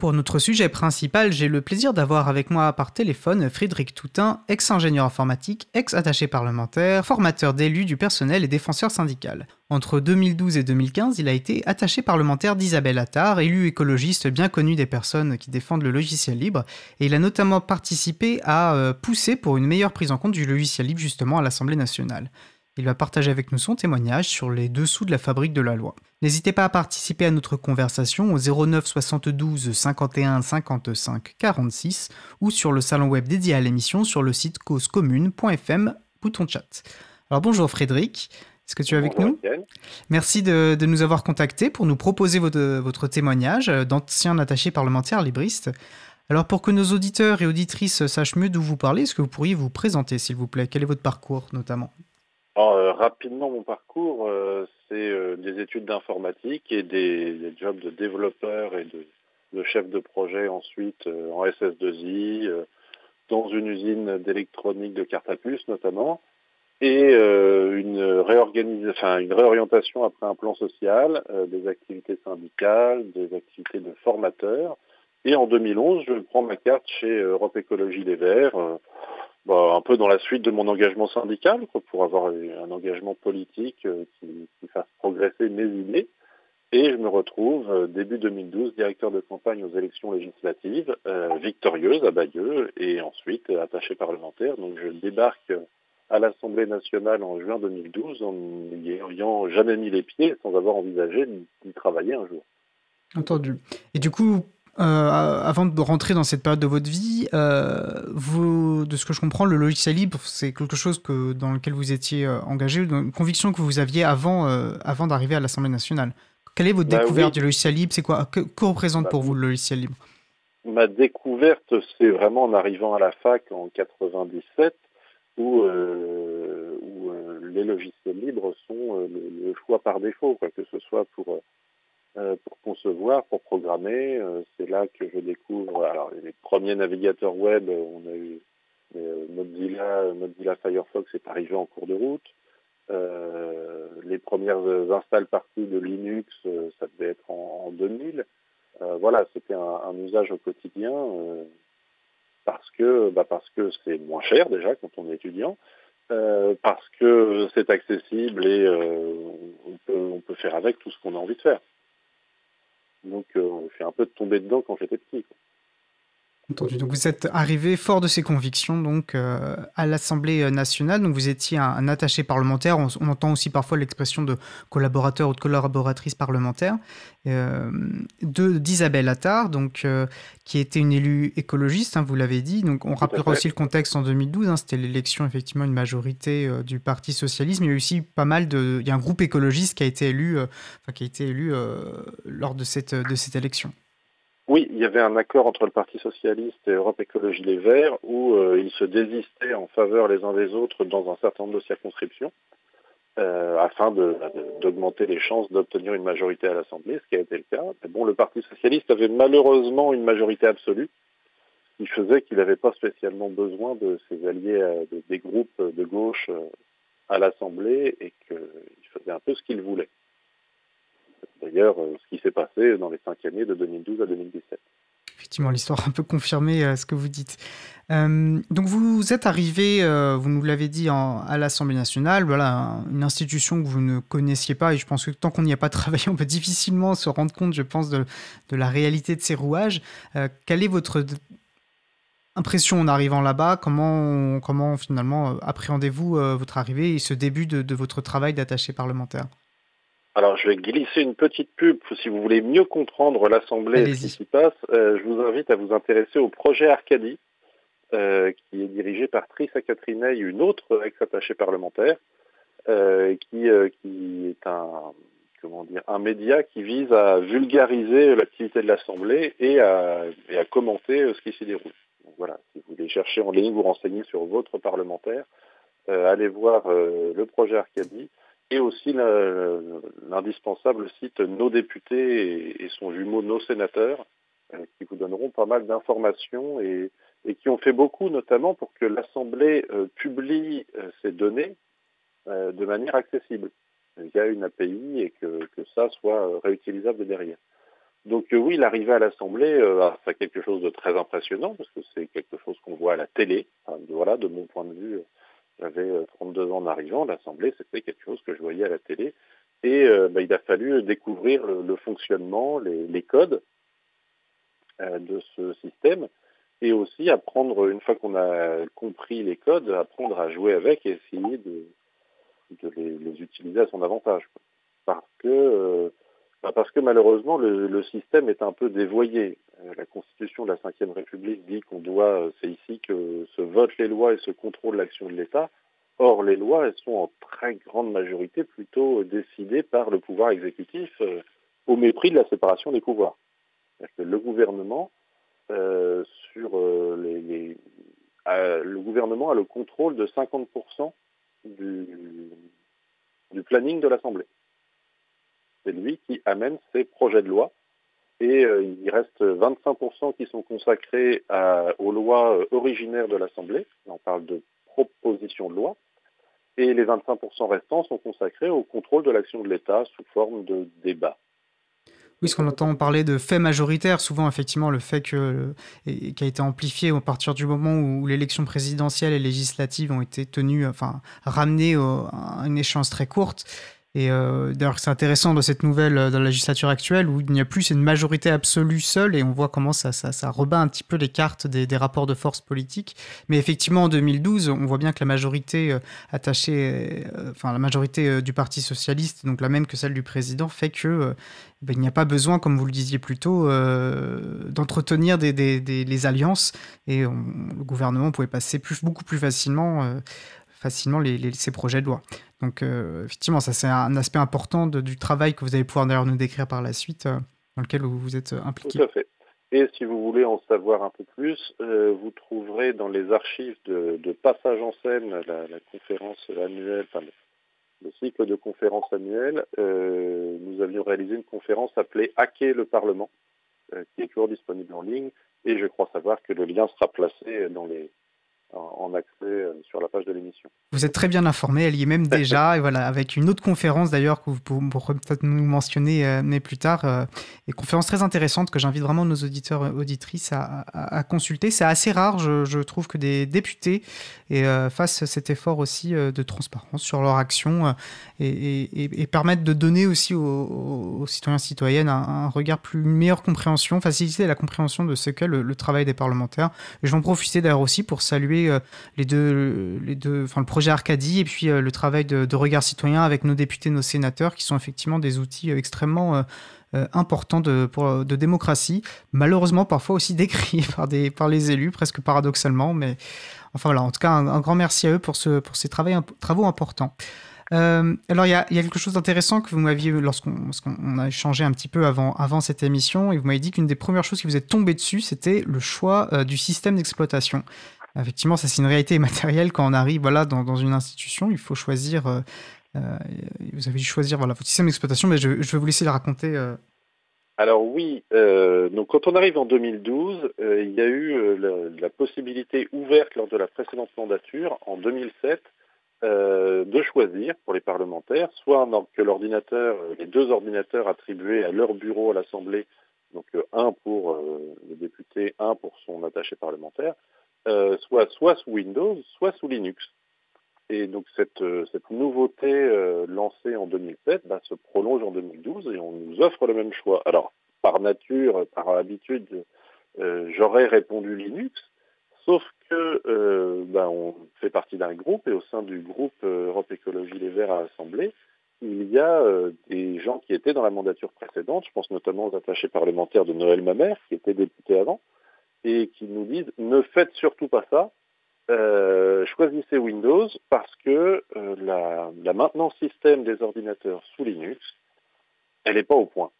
Pour notre sujet principal, j'ai le plaisir d'avoir avec moi par téléphone Frédéric Toutin, ex-ingénieur informatique, ex-attaché parlementaire, formateur d'élus du personnel et défenseur syndical. Entre 2012 et 2015, il a été attaché parlementaire d'Isabelle Attard, élu écologiste bien connu des personnes qui défendent le logiciel libre, et il a notamment participé à euh, pousser pour une meilleure prise en compte du logiciel libre justement à l'Assemblée nationale. Il va partager avec nous son témoignage sur les dessous de la fabrique de la loi. N'hésitez pas à participer à notre conversation au 09 72 51 55 46 ou sur le salon web dédié à l'émission sur le site causecommune.fm, bouton chat. Alors bonjour Frédéric, est-ce que tu es avec nous? Merci de, nous avoir contactés pour nous proposer votre, votre témoignage d'ancien attaché parlementaire libriste. Alors pour que nos auditeurs et auditrices sachent mieux d'où vous parlez, est-ce que vous pourriez vous présenter s'il vous plaît? Quel est votre parcours notamment? Euh, rapidement, mon parcours, euh, c'est euh, des études d'informatique et des, jobs de développeur et de, chef de projet ensuite en SS2I, dans une usine d'électronique de carte à puce notamment, et une, une réorientation après un plan social, des activités syndicales, des activités de formateur. Et en 2011, je prends ma carte chez Europe Écologie Les Verts bah, un peu dans la suite de mon engagement syndical, pour avoir un engagement politique euh, qui, fasse progresser mes idées. Et je me retrouve euh, début 2012 directeur de campagne aux élections législatives, euh, victorieuse à Bayeux, et ensuite attaché parlementaire. Donc je débarque à l'Assemblée nationale en juin 2012 en n'y ayant jamais mis les pieds, sans avoir envisagé d'y travailler un jour. Entendu. Et du coup, euh, avant de rentrer dans cette période de votre vie, euh, vous, de ce que je comprends, le logiciel libre, c'est quelque chose que, dans lequel vous étiez euh, engagé, une conviction que vous aviez avant, avant d'arriver à l'Assemblée nationale. Quelle est votre bah découverte du logiciel libre? C'est quoi que, représente bah pour vous le logiciel libre? Ma découverte, c'est vraiment en arrivant à la fac en 97, où, où les logiciels libres sont le, choix par défaut, quoi, que ce soit pour pour concevoir, pour programmer. Euh, c'est là que je découvre alors, les premiers navigateurs web. On a eu euh, Mozilla, Mozilla Firefox est arrivé en cours de route. les premières installs parties de Linux, ça devait être en, 2000. voilà, c'était un, usage au quotidien parce que bah parce que c'est moins cher déjà quand on est étudiant, parce que c'est accessible et on, peut, on peut faire avec tout ce qu'on a envie de faire. Donc euh, je suis un peu tombé dedans quand j'étais petit. Entendu. Donc vous êtes arrivé fort de ces convictions donc euh, à l'Assemblée euh, nationale. Donc vous étiez un, attaché parlementaire. On, entend aussi parfois l'expression de collaborateur ou de collaboratrice parlementaire. Euh, de d'Isabelle Attard, donc qui était une élue écologiste. Hein, vous l'avez dit. Donc on rappellera aussi le contexte en 2012. Hein, C'était l'élection effectivement une majorité du Parti socialiste. Mais il y a aussi pas mal de. Il y a un groupe écologiste qui a été élu, qui a été élu lors de cette de cette élection. Oui, il y avait un accord entre le Parti socialiste et Europe Écologie Les Verts où euh, ils se désistaient en faveur les uns des autres dans un certain nombre de circonscriptions euh, afin d'augmenter les chances d'obtenir une majorité à l'Assemblée, ce qui a été le cas. Mais bon, le Parti socialiste avait malheureusement une majorité absolue, qui faisait qu'il n'avait pas spécialement besoin de ses alliés, euh, des groupes de gauche à l'Assemblée et qu'il faisait un peu ce qu'il voulait d'ailleurs euh, ce qui s'est passé dans les cinq années de 2012 à 2017. Effectivement, l'histoire a un peu confirmé euh, ce que vous dites. Euh, donc vous êtes arrivé, vous nous l'avez dit, à l'Assemblée nationale, voilà, une institution que vous ne connaissiez pas, et je pense que tant qu'on n'y a pas travaillé, on peut difficilement se rendre compte, je pense, de, la réalité de ces rouages. quelle est votre impression en arrivant là-bas? Comment, comment finalement appréhendez-vous votre arrivée et ce début de votre travail d'attaché parlementaire? Alors, je vais glisser une petite pub. Si vous voulez mieux comprendre l'Assemblée et ce qui s'y passe, euh, je vous invite à vous intéresser au projet Arcadie, euh, qui est dirigé par Trissa Catrinei, une autre ex-attachée parlementaire, euh, qui, est un, comment dire, un média qui vise à vulgariser l'activité de l'Assemblée et à, et à commenter ce qui s'y déroule. Donc, voilà, si vous voulez chercher en ligne, vous renseigner sur votre parlementaire, allez voir le projet Arcadie et aussi l'indispensable site Nos députés et, son jumeau Nos sénateurs, euh, qui vous donneront pas mal d'informations et, qui ont fait beaucoup, notamment pour que l'Assemblée euh, publie euh, ces données de manière accessible via une API et que, ça soit réutilisable derrière. Donc oui, l'arrivée à l'Assemblée, c'est quelque chose de très impressionnant parce que c'est quelque chose qu'on voit à la télé. voilà, de mon point de vue, j'avais 32 ans en arrivant, l'Assemblée, c'était quelque chose que je voyais à la télé. Et bah, il a fallu découvrir le, fonctionnement, les, codes de ce système et aussi apprendre, une fois qu'on a compris les codes, apprendre à jouer avec et essayer de, les, utiliser à son avantage. Parce que, euh, bah, parce que malheureusement, le, système est un peu dévoyé. Euh, la Constitution de la Ve République dit qu'on doit, euh, c'est ici que se votent les lois et se contrôle l'action de l'État. Or, les lois, elles sont en très grande majorité plutôt décidées par le pouvoir exécutif au mépris de la séparation des pouvoirs. Que le gouvernement euh, euh, le gouvernement a le contrôle de 50% du, du planning de l'Assemblée. C'est lui qui amène ses projets de loi et euh, il reste 25% qui sont consacrés aux lois originaires de l'Assemblée. On parle de propositions de loi. Et les 25% restants sont consacrés au contrôle de l'action de l'État sous forme de débat. Oui, ce qu'on entend parler de fait majoritaire, souvent effectivement le fait et, qui a été amplifié à partir du moment où l'élection présidentielle et législative ont été tenues, enfin ramenées à une échéance très courte. Et euh, d'ailleurs, c'est intéressant de cette nouvelle euh, dans la législature actuelle où il n'y a plus une majorité absolue seule et on voit comment ça, ça, ça rebat un petit peu les cartes des, des, rapports de force politiques. Mais effectivement, en 2012, on voit bien que la majorité euh, attachée, enfin la majorité du Parti socialiste, donc la même que celle du président, fait que ben, il n'y a pas besoin, comme vous le disiez plus tôt, d'entretenir des, des, des, les alliances et le gouvernement pouvait passer beaucoup plus facilement, facilement ces projets de loi. Donc, euh, effectivement, ça, c'est un aspect important du travail que vous allez pouvoir d'ailleurs nous décrire par la suite, euh, dans lequel vous, vous êtes euh, impliqué. Tout à fait. Et si vous voulez en savoir un peu plus, vous trouverez dans les archives de, Passage en scène, la, conférence annuelle, enfin, le, cycle de conférences annuelles, nous avions réalisé une conférence appelée Hacker le Parlement, qui est toujours disponible en ligne, et je crois savoir que le lien sera placé dans les, en accès euh, sur la page de l'émission. Vous êtes très bien informé, elle y est même déjà, et voilà, avec une autre conférence d'ailleurs que vous pourrez peut-être nous mentionner euh, mais plus tard, euh, et conférence très intéressante que j'invite vraiment nos auditeurs et auditrices à, consulter. C'est assez rare, je, trouve, que des députés et, fassent cet effort aussi de transparence sur leur action et, permettent de donner aussi aux, citoyens et citoyennes un, regard plus, une meilleure compréhension, faciliter la compréhension de ce qu'est le, le travail des parlementaires. Et je vais en profiter d'ailleurs aussi pour saluer euh, le projet Arcadie et puis euh, le travail de, regard citoyen avec nos députés, nos sénateurs, qui sont effectivement des outils euh, extrêmement importants de, démocratie, malheureusement parfois aussi décriés par, les élus, presque paradoxalement, mais enfin voilà, en tout cas un, grand merci à eux pour, ce, pour ces travaux, importants. alors, il y, a, quelque chose d'intéressant que vous m'aviez, lorsqu'on a échangé un petit peu avant, avant cette émission, et vous m'avez dit qu'une des premières choses qui vous est tombée dessus, c'était le choix du système d'exploitation. Effectivement, ça c'est une réalité matérielle quand on arrive voilà, dans, une institution, il faut choisir. Euh, euh, vous avez dû choisir voilà, votre système d'exploitation, mais je, je, vais vous laisser le raconter. Euh. Alors oui, donc quand on arrive en 2012, il y a eu la, possibilité ouverte lors de la précédente mandature, en 2007, de choisir pour les parlementaires, soit que l'ordinateur, les deux ordinateurs attribués à leur bureau à l'Assemblée, donc un pour le député, un pour son attaché parlementaire, euh, soit, sous Windows, soit sous Linux. Et donc cette, euh, cette nouveauté euh, lancée en 2007 bah, se prolonge en 2012 et on nous offre le même choix. Alors, par nature, par habitude, j'aurais répondu Linux, sauf que bah, on fait partie d'un groupe et au sein du groupe Europe Écologie Les Verts à l'Assemblée, il y a des gens qui étaient dans la mandature précédente, je pense notamment aux attachés parlementaires de Noël Mamère, qui était député avant, et qui nous disent ne faites surtout pas ça, euh, choisissez Windows parce que euh, la, maintenance système des ordinateurs sous Linux, elle n'est pas au point.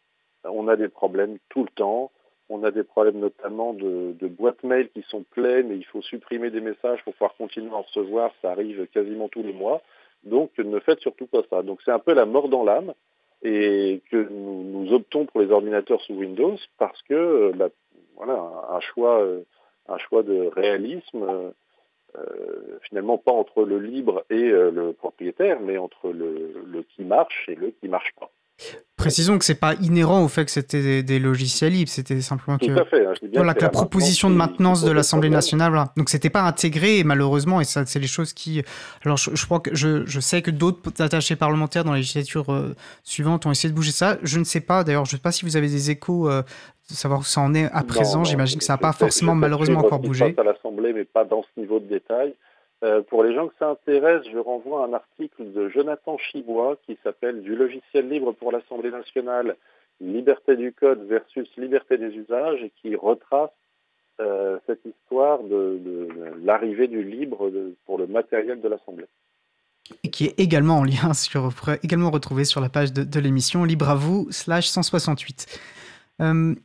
On a des problèmes tout le temps. On a des problèmes notamment de, boîtes mail qui sont pleines et il faut supprimer des messages pour pouvoir continuer à en recevoir. Ça arrive quasiment tous les mois. Donc ne faites surtout pas ça. Donc c'est un peu la mort dans l'âme et que nous, nous, optons pour les ordinateurs sous Windows parce que euh, bah, voilà, un choix, euh, un choix de réalisme, euh, euh, finalement pas entre le libre et le propriétaire, mais entre le, qui marche et le qui marche pas. Précisons que c'est pas inhérent au fait que c'était des, logiciels libres, c'était simplement que, hein, voilà, que la, proposition de maintenance de l'Assemblée nationale, voilà. donc c'était pas intégré et malheureusement, et ça c'est les choses qui, alors je, crois que je, je, sais que d'autres attachés parlementaires dans la législature euh, suivante ont essayé de bouger ça. Je ne sais pas, d'ailleurs, je ne sais pas si vous avez des échos, euh, de savoir où ça en est à présent. J'imagine que ça n'a pas forcément malheureusement encore bougé. à l'Assemblée, mais pas dans ce niveau de détail. Euh, pour les gens que ça intéresse, je renvoie à un article de Jonathan Chibois qui s'appelle Du logiciel libre pour l'Assemblée nationale, liberté du code versus liberté des usages et qui retrace euh, cette histoire de, l'arrivée du libre pour le matériel de l'Assemblée. Et qui est également en lien sur, également retrouvé sur la page de, l'émission Libre à vous slash 168. Euh,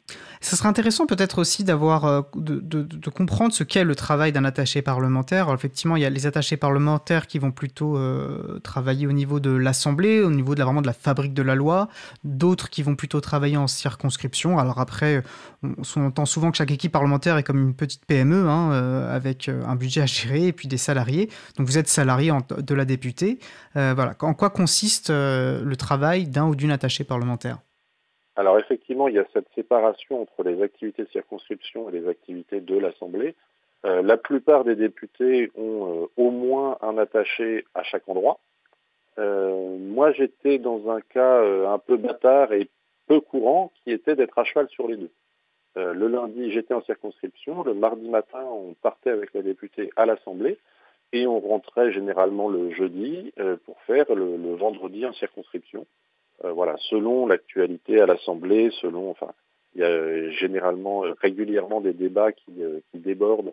ça serait intéressant peut-être aussi d'avoir euh, de, comprendre ce qu'est le travail d'un attaché parlementaire. effectivement, il y a les attachés parlementaires qui vont plutôt euh, travailler au niveau de l'Assemblée, au niveau de la, vraiment de la fabrique de la loi, d'autres qui vont plutôt travailler en circonscription. Alors après, on, entend souvent que chaque équipe parlementaire est comme une petite PME, hein, avec un budget à gérer et puis des salariés. Donc vous êtes salarié de la députée. voilà. En quoi consiste le travail d'un ou d'une attachée parlementaire? Alors effectivement, il y a cette séparation entre les activités de circonscription et les activités de l'Assemblée. Euh, la plupart des députés ont euh, au moins un attaché à chaque endroit. Euh, moi, j'étais dans un cas un peu bâtard et peu courant, qui était d'être à cheval sur les deux. le lundi, j'étais en circonscription. Le mardi matin, on partait avec la députée à l'Assemblée et on rentrait généralement le jeudi pour faire le vendredi en circonscription. Euh, voilà, selon l'actualité à l'Assemblée, selon, enfin, il y a généralement, euh, régulièrement des débats qui, euh, débordent.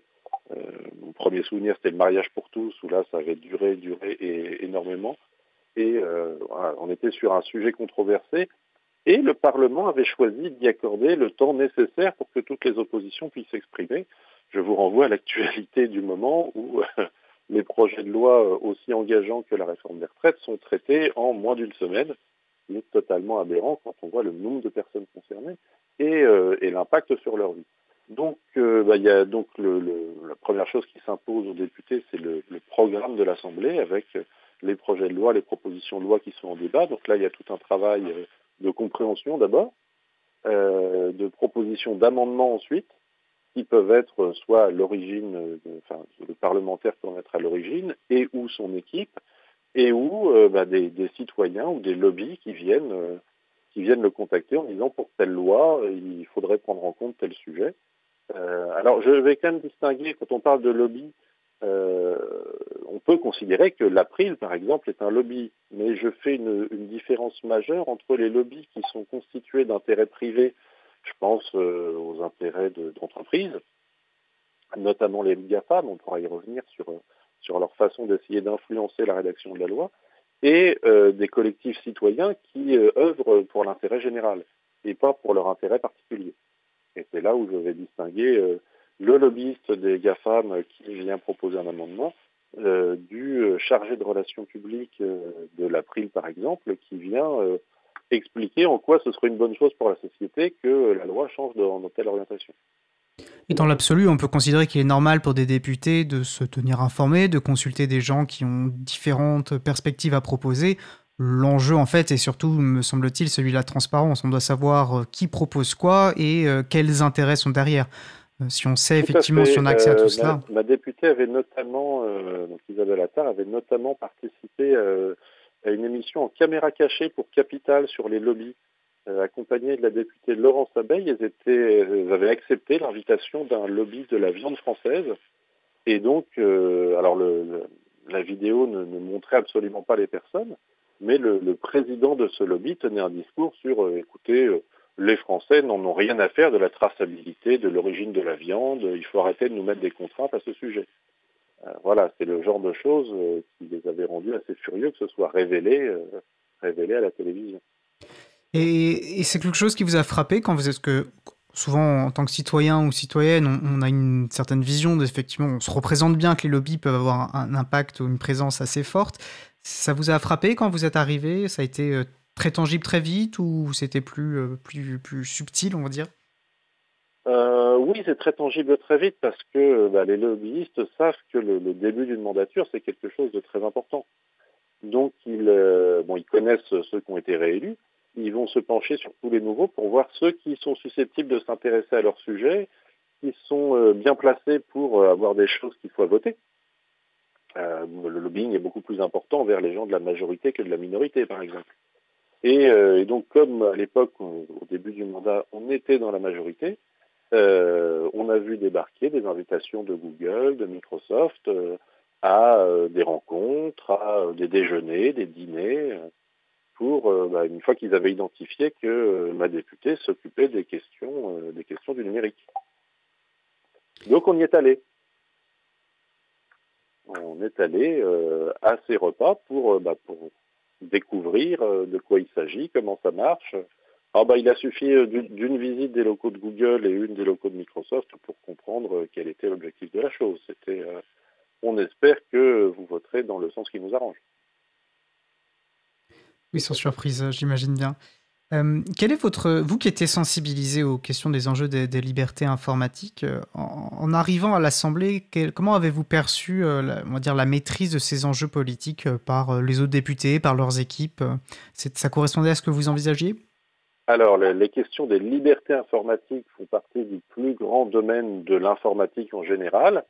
mon premier souvenir, c'était le mariage pour tous, où là, ça avait duré, duré énormément. Et on était sur un sujet controversé. Et le Parlement avait choisi d'y accorder le temps nécessaire pour que toutes les oppositions puissent s'exprimer. Je vous renvoie à l'actualité du moment où les projets de loi aussi engageants que la réforme des retraites sont traités en moins d'une semaine qui est totalement aberrant quand on voit le nombre de personnes concernées et, euh, l'impact sur leur vie. Donc, euh, bah, y a donc la première chose qui s'impose aux députés, c'est le, programme de l'Assemblée avec les projets de loi, les propositions de loi qui sont en débat. Donc là, il y a tout un travail euh, de compréhension d'abord, de propositions d'amendements ensuite, qui peuvent être soit l'origine, enfin le parlementaire peut en être à l'origine, et ou son équipe, et où euh, bah, des, citoyens ou des lobbies qui viennent, euh, qui viennent le contacter en disant pour telle loi, il faudrait prendre en compte tel sujet. Euh, alors je vais quand même distinguer, quand on parle de lobby, on peut considérer que l'April, par exemple, est un lobby, mais je fais une, différence majeure entre les lobbies qui sont constitués d'intérêts privés, je pense aux intérêts d'entreprises, notamment les GAFAM, on pourra y revenir sur sur leur façon d'essayer d'influencer la rédaction de la loi, et euh, des collectifs citoyens qui euh, œuvrent pour l'intérêt général et pas pour leur intérêt particulier. Et c'est là où je vais distinguer euh, le lobbyiste des GAFAM qui vient proposer un amendement du chargé de relations publiques de l'April, par exemple, qui vient expliquer en quoi ce serait une bonne chose pour la société que la loi change dans telle orientation. Et dans l'absolu, on peut considérer qu'il est normal pour des députés de se tenir informés, de consulter des gens qui ont différentes perspectives à proposer. L'enjeu, en fait, est surtout, me semble-t-il, celui de la transparence. On doit savoir euh, qui propose quoi et euh, quels intérêts sont derrière. Euh, si on sait effectivement, si on a accès à tout cela. Ma, députée avait notamment, donc Isabelle Attard, avait notamment participé à une émission en caméra cachée pour Capital sur les lobbies. Euh, accompagné de la députée Laurence Abeille, elles, étaient, avaient accepté l'invitation d'un lobby de la viande française. Et donc, euh, alors le, la vidéo ne, montrait absolument pas les personnes, mais le, président de ce lobby tenait un discours sur, euh, écoutez, les Français n'en ont rien à faire de la traçabilité de l'origine de la viande, il faut arrêter de nous mettre des contraintes à ce sujet. voilà, c'est le genre de choses qui les avait rendus assez furieux que ce soit révélé, révélé à la télévision. Et, c'est quelque chose qui vous a frappé quand vous êtes que souvent en tant que citoyen ou citoyenne, on, a une certaine vision d'effectivement, on se représente bien que les lobbies peuvent avoir un, impact ou une présence assez forte. Ça vous a frappé quand vous êtes arrivé? Ça a été euh, très tangible très vite ou c'était plus, euh, plus, plus subtil, on va dire? Euh, oui, c'est très tangible très vite parce que bah, les lobbyistes savent que le, début d'une mandature, c'est quelque chose de très important. Donc, ils, bon, ils connaissent ceux qui ont été réélus, ils vont se pencher sur tous les nouveaux pour voir ceux qui sont susceptibles de s'intéresser à leur sujet, qui sont bien placés pour avoir des choses qu'il faut voter. le lobbying est beaucoup plus important vers les gens de la majorité que de la minorité, par exemple. Et, donc, comme à l'époque, au début du mandat, on était dans la majorité, on a vu débarquer des invitations de Google, de Microsoft, à euh, des rencontres, à euh, des déjeuners, des dîners, euh, pour, bah, une fois qu'ils avaient identifié que ma députée s'occupait des questions, des questions du numérique. Donc on y est allé. On est allé à ces repas pour, bah, découvrir de quoi il s'agit, comment ça marche. Alors, bah, il a suffi d'une visite des locaux de Google et une des locaux de Microsoft pour comprendre quel était l'objectif de la chose. C'était on espère que vous voterez dans le sens qui nous arrange. Oui, sans surprise, j'imagine bien. Euh, quel est votre, vous qui étiez sensibilisé aux questions des enjeux des, libertés informatiques, euh, en, arrivant à l'Assemblée, comment avez-vous perçu, euh, la, on va dire, la maîtrise de ces enjeux politiques par les autres députés, par leurs équipes Ça correspondait à ce que vous envisagiez? Alors, les, questions des libertés informatiques font partie du plus grand domaine de l'informatique en général.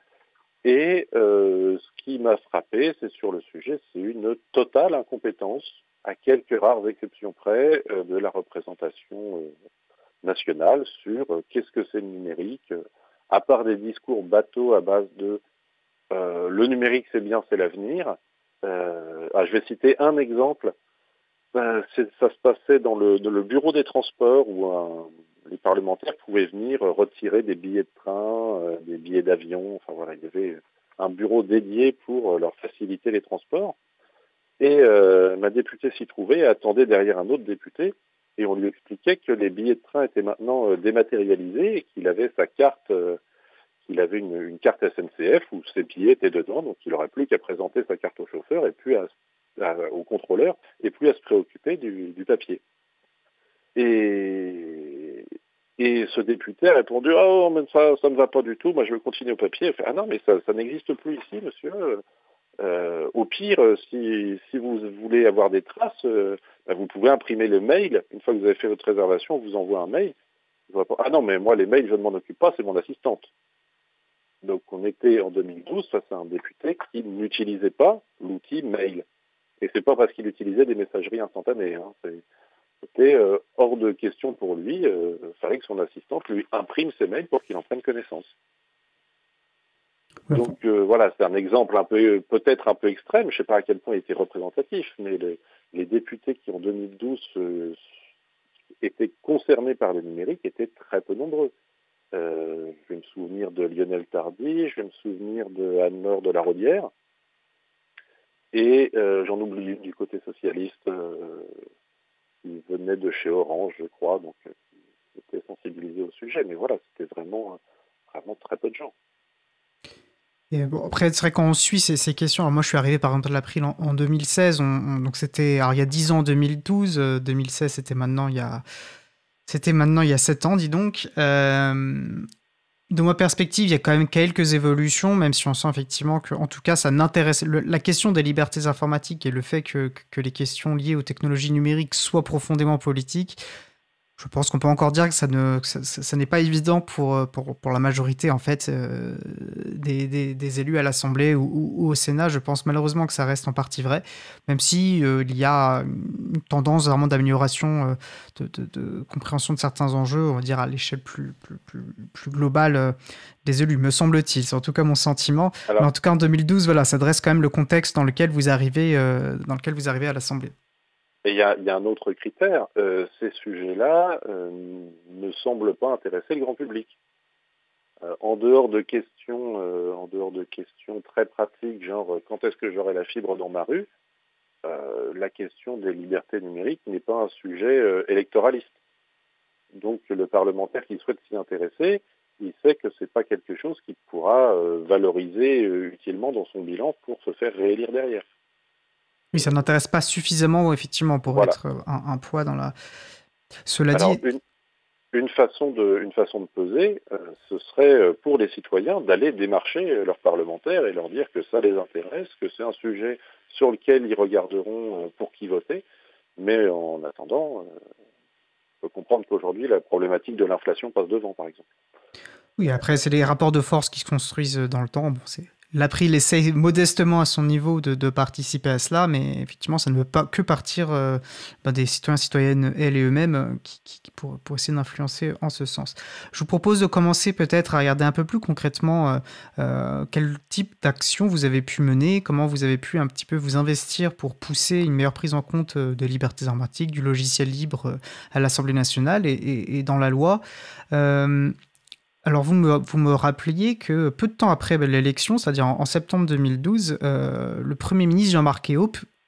Et euh, ce qui m'a frappé, c'est sur le sujet, c'est une totale incompétence, à quelques rares exceptions près, euh, de la représentation euh, nationale sur qu'est-ce que c'est le numérique, à part des discours bateaux à base de le numérique c'est bien, c'est l'avenir. Ah, je vais citer un exemple. ça se passait dans le, bureau des transports où les parlementaires pouvaient venir retirer des billets de train, euh, des billets d'avion. Enfin voilà, il y avait un bureau dédié pour euh, leur faciliter les transports. Et euh, ma députée s'y trouvait attendait derrière un autre député. Et on lui expliquait que les billets de train étaient maintenant dématérialisés et qu'il avait sa carte, qu'il avait une, carte SNCF où ses billets étaient dedans. Donc il n'aurait plus qu'à présenter sa carte au chauffeur et puis au contrôleur et plus à se préoccuper du, du papier. Et, et ce député a répondu Oh, mais ça, ne va pas du tout, moi je veux continuer au papier. ah non, mais ça, n'existe plus ici, monsieur. Euh, au pire, si, si, vous voulez avoir des traces, euh, ben, vous pouvez imprimer le mail. Une fois que vous avez fait votre réservation, on vous envoie un mail. Ah non, mais moi, les mails, je ne m'en occupe pas, c'est mon assistante. Donc on était en 2012 face à un député qui n'utilisait pas l'outil mail. Et c'est pas parce qu'il utilisait des messageries instantanées. Hein. C'était euh, hors de question pour lui. il euh, fallait que son assistante lui imprime ses mails pour qu'il en prenne connaissance. Donc euh, voilà, c'est un exemple un peu peut-être un peu extrême. Je ne sais pas à quel point il était représentatif, mais les, députés qui en 2012 étaient concernés par le numérique étaient très peu nombreux. je vais me souvenir de Lionel Tardy, je vais me souvenir de Anne-Laure de la Rodière, et j'en oublie du côté socialiste, qui venait de chez Orange, je crois, donc euh, qui était sensibilisé au sujet. Mais voilà, c'était vraiment, vraiment très peu de gens. Et bon, après, c'est vrai qu'on suit ces, questions. Alors moi, je suis arrivé par exemple à l'April en, en 2016. donc c'était, il y a 10 ans, 2012. 2016, euh, c'était maintenant il y a, c'était maintenant il y a 7 ans, dis donc. Euh, de ma perspective, il y a quand même quelques évolutions, même si on sent effectivement que, en tout cas, ça n'intéresse. La question des libertés informatiques et le fait que, que, les questions liées aux technologies numériques soient profondément politiques, je pense qu'on peut encore dire que ça ne ça, n'est pas évident pour, euh, pour, pour, la majorité en fait euh, des, des, élus à l'Assemblée ou, au Sénat. Je pense malheureusement que ça reste en partie vrai, même si euh, il y a une tendance vraiment d'amélioration de, de, compréhension de certains enjeux, on va dire à l'échelle plus, plus, plus, plus, globale des élus, me semble-t-il. C'est en tout cas mon sentiment. Mais en tout cas en 2012, voilà, ça dresse quand même le contexte dans lequel vous arrivez, dans lequel vous arrivez à l'Assemblée. Et il y a, un autre critère, euh, ces sujets-là euh, ne semblent pas intéresser le grand public. Euh, en dehors de questions, en dehors de questions très pratiques, genre quand est-ce que j'aurai la fibre dans ma rue, la question des libertés numériques n'est pas un sujet électoraliste. Donc le parlementaire qui souhaite s'y intéresser, il sait que ce n'est pas quelque chose qui pourra valoriser utilement dans son bilan pour se faire réélire derrière. Oui, ça n'intéresse pas suffisamment, effectivement, pour être un, poids dans la. Cela dit. Une, façon de, une façon de peser, euh, ce serait euh, pour les citoyens d'aller démarcher euh, leurs parlementaires et leur dire que ça les intéresse, que c'est un sujet sur lequel ils regarderont pour qui voter. Mais en attendant, on peut comprendre qu'aujourd'hui, la problématique de l'inflation passe devant, par exemple. Oui, après, c'est les rapports de force qui se construisent dans le temps. Bon, c'est L'April essaye modestement à son niveau de, participer à cela, mais effectivement, ça ne veut pas que partir euh, ben, des citoyens, citoyennes, elles et eux-mêmes, euh, qui, pour, essayer d'influencer en ce sens. Je vous propose de commencer peut-être à regarder un peu plus concrètement euh, quel type d'action vous avez pu mener, comment vous avez pu un petit peu vous investir pour pousser une meilleure prise en compte des libertés informatiques, du logiciel libre à l'Assemblée nationale et, dans la loi. Alors vous me, vous me rappeliez que peu de temps après l'élection, c'est-à-dire en, septembre 2012, euh, le Premier ministre Jean-Marc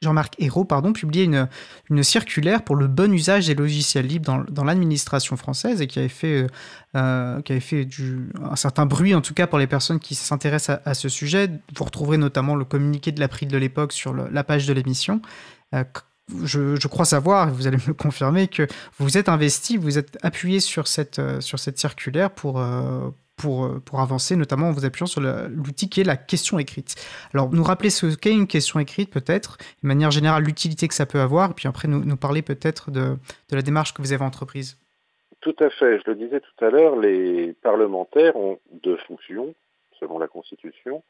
Jean-Marc pardon, publiait une, une, circulaire pour le bon usage des logiciels libres dans, dans l'administration française et qui avait fait, euh, qui avait fait du, un certain bruit, en tout cas pour les personnes qui s'intéressent à, ce sujet. Vous retrouverez notamment le communiqué de l'April de l'époque sur la page de l'émission. Euh, je, crois savoir, vous allez me confirmer, que vous êtes investi, vous êtes appuyé sur cette, euh, sur cette circulaire pour, euh, pour, euh, pour avancer, notamment en vous appuyant sur l'outil qui est la question écrite. Alors, nous rappeler ce qu'est une question écrite, peut-être, de manière générale, l'utilité que ça peut avoir, et puis après, nous, nous parler peut-être de, de la démarche que vous avez entreprise. Tout à fait. Je le disais tout à l'heure, les parlementaires ont deux fonctions, selon la Constitution,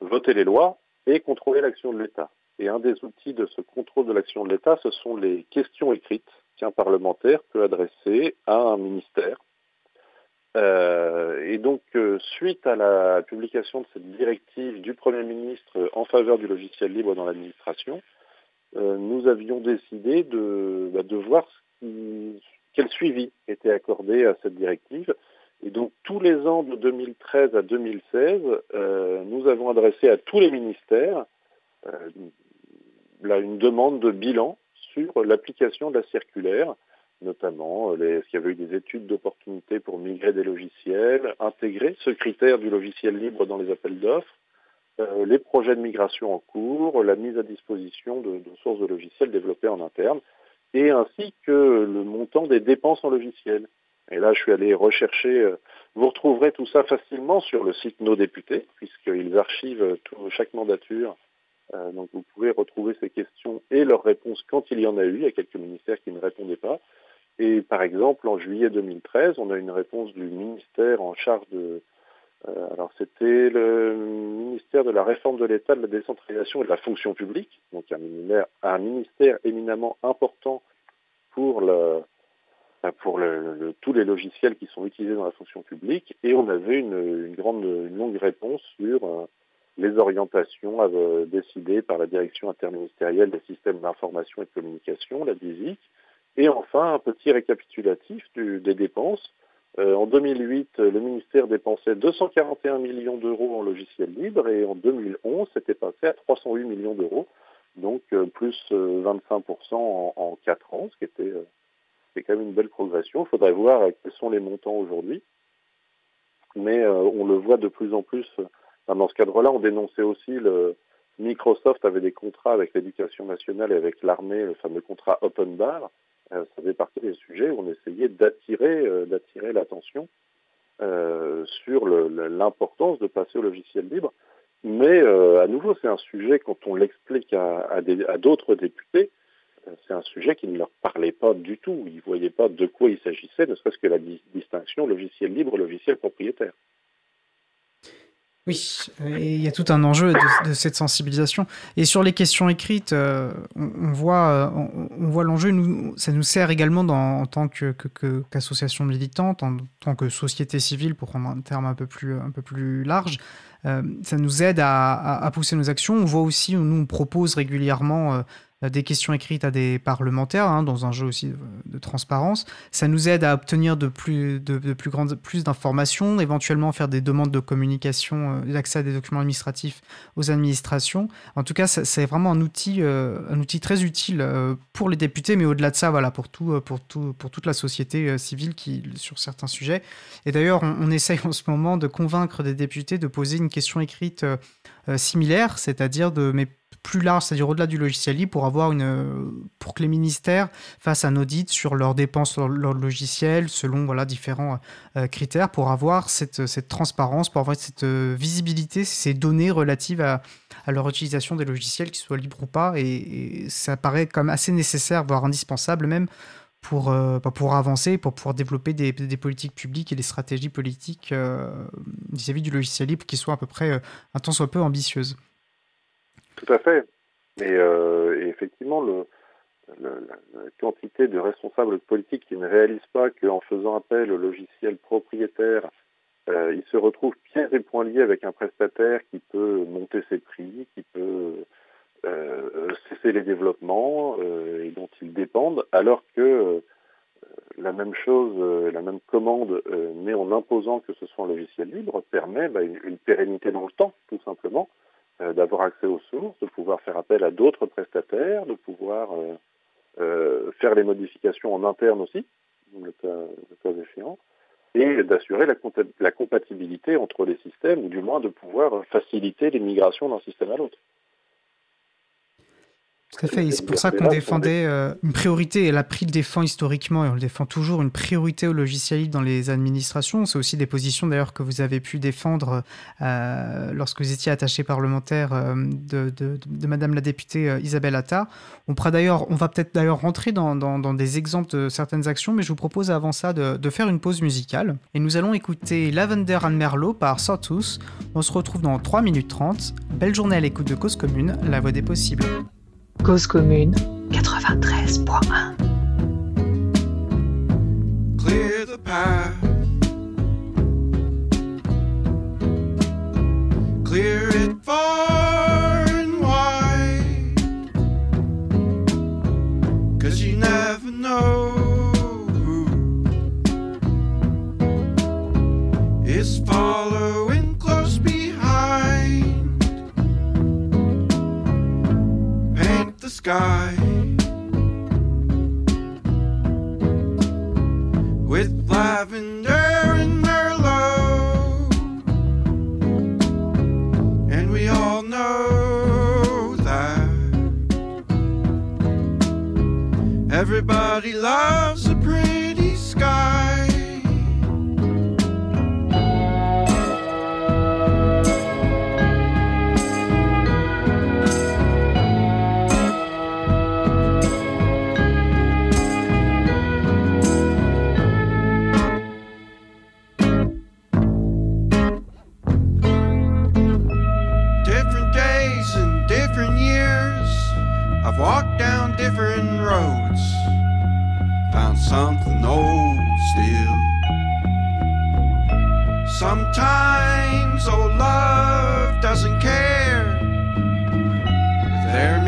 voter les lois et contrôler l'action de l'État. Et un des outils de ce contrôle de l'action de l'État, ce sont les questions écrites qu'un parlementaire peut adresser à un ministère. Euh, et donc, euh, suite à la publication de cette directive du Premier ministre en faveur du logiciel libre dans l'administration, euh, nous avions décidé de, bah, de voir quel suivi était accordé à cette directive. Et donc, tous les ans de 2013 à 2016, nous avons adressé à tous les ministères là, une demande de bilan sur l'application de la circulaire, notamment est-ce qu'il y avait eu des études d'opportunité pour migrer des logiciels, intégrer ce critère du logiciel libre dans les appels d'offres, euh, les projets de migration en cours, la mise à disposition de, sources de logiciels développées en interne, et ainsi que le montant des dépenses en logiciel. Et là, je suis allé rechercher, euh, vous retrouverez tout ça facilement sur le site Nos députés, puisqu'ils archivent chaque mandature euh, donc vous pouvez retrouver ces questions et leurs réponses quand il y en a eu. Il y a quelques ministères qui ne répondaient pas. Et par exemple, en juillet 2013, on a une réponse du ministère en charge de... Euh, alors c'était le ministère de la réforme de l'État, de la décentralisation et de la fonction publique, donc un ministère, éminemment important pour, le, tous les logiciels qui sont utilisés dans la fonction publique. Et on avait une, grande, une longue réponse sur euh, les orientations euh, décidées par la direction interministérielle des systèmes d'information et de communication, la DISIC, et enfin un petit récapitulatif des dépenses. Euh, en 2008, le ministère dépensait 241 millions d'euros en logiciel libre et en 2011, c'était passé à 308 millions d'euros, donc euh, plus 25% en, en, 4 ans, ce qui était quand même une belle progression. Il faudrait voir quels sont les montants aujourd'hui, mais on le voit de plus en plus dans ce cadre-là, on dénonçait aussi le Microsoft avait des contrats avec l'éducation nationale et avec l'armée, le fameux contrat Open Bar. Euh, ça faisait partie des sujets où on essayait d'attirer, euh, d'attirer l'attention euh, sur l'importance de passer au logiciel libre. Mais à nouveau, c'est un sujet, quand on l'explique à, à d'autres députés, c'est un sujet qui ne leur parlait pas du tout. Ils ne voyaient pas de quoi il s'agissait, ne serait-ce que la distinction logiciel libre, logiciel propriétaire. Oui, il y a tout un enjeu de, cette sensibilisation. Et sur les questions écrites, euh, on, voit, on, voit l'enjeu. Nous, ça nous sert également en tant qu'association que, militante, en tant que société civile, pour prendre un terme un peu plus, large. Euh, ça nous aide à, pousser nos actions. On voit aussi, nous, on propose régulièrement euh, euh, des questions écrites à des parlementaires, hein, dans un jeu aussi de, transparence. Ça nous aide à obtenir de plus, de, plus, grandes, plus d'informations, éventuellement faire des demandes de communication, euh, d'accès à des documents administratifs aux administrations. En tout cas, c'est vraiment un outil, euh, un outil très utile pour les députés, mais au-delà de ça, voilà, pour, tout, pour, tout, pour toute la société civile qui, sur certains sujets. Et d'ailleurs, on, on, essaye en ce moment de convaincre des députés de poser une question écrite similaire, c'est-à-dire de mais plus large, c'est-à-dire au-delà du logiciel libre, pour avoir une, pour que les ministères fassent un audit sur leurs dépenses, leur, leur logiciel, selon différents euh, critères, pour avoir cette, transparence, pour avoir cette euh, visibilité, ces données relatives à, leur utilisation des logiciels, qu'ils soient libres ou pas. Et, ça paraît comme assez nécessaire, voire indispensable même, pour, euh, avancer, pour pouvoir développer des, politiques publiques et des stratégies politiques vis-à-vis du logiciel libre qui soient à peu près un tant soit peu ambitieuses. Tout à fait. Et, et effectivement, la, quantité de responsables politiques qui ne réalisent pas qu'en faisant appel au logiciel propriétaire, euh, ils se retrouvent pieds et poings liés avec un prestataire qui peut monter ses prix, qui peut euh, cesser les développements euh, et dont ils dépendent, alors que la même chose, la même commande, mais en imposant que ce soit un logiciel libre, permet bah, une, pérennité dans le temps, tout simplement, d'avoir accès aux sources, de pouvoir faire appel à d'autres prestataires, de pouvoir euh, faire les modifications en interne aussi, le cas, le cas échéant, et d'assurer la, compatibilité entre les systèmes, ou du moins de pouvoir faciliter les migrations d'un système à l'autre. Tout à fait, c'est pour ça qu'on défendait euh, une priorité, pris le défend historiquement et on le défend toujours, une priorité au logiciel libre dans les administrations. C'est aussi des positions d'ailleurs que vous avez pu défendre euh, lorsque vous étiez attaché parlementaire euh, de, de, de, Madame la députée Isabelle Attard. On, on va peut-être d'ailleurs rentrer dans, dans, dans, des exemples de certaines actions, mais je vous propose avant ça de, de faire une pause musicale. Et nous allons écouter Lavender and Merlot par Sortus. On se retrouve dans 3 minutes 30. Belle journée à l'écoute de Cause Commune, la voix des possibles. Cause commune 93.1 Clear the path. Clear it far and wide. Cause you never know is following sky. With lavender and merlot, and we all know that everybody loves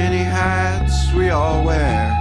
many hats we all wear.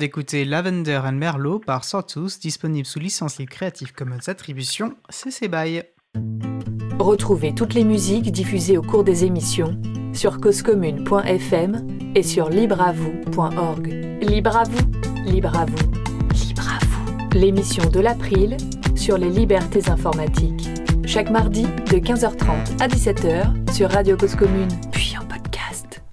D'écouter Lavender and Merlot par Sortus, disponible sous licence libre Creative Commons Attribution CC BY. Retrouvez toutes les musiques diffusées au cours des émissions sur causecommune.fm et sur libreavoue.org. Libre à vous, libre à vous, libre à vous. L'émission de l'April sur les libertés informatiques. Chaque mardi de 15h30 à 17h sur Radio Cause Commune, puis.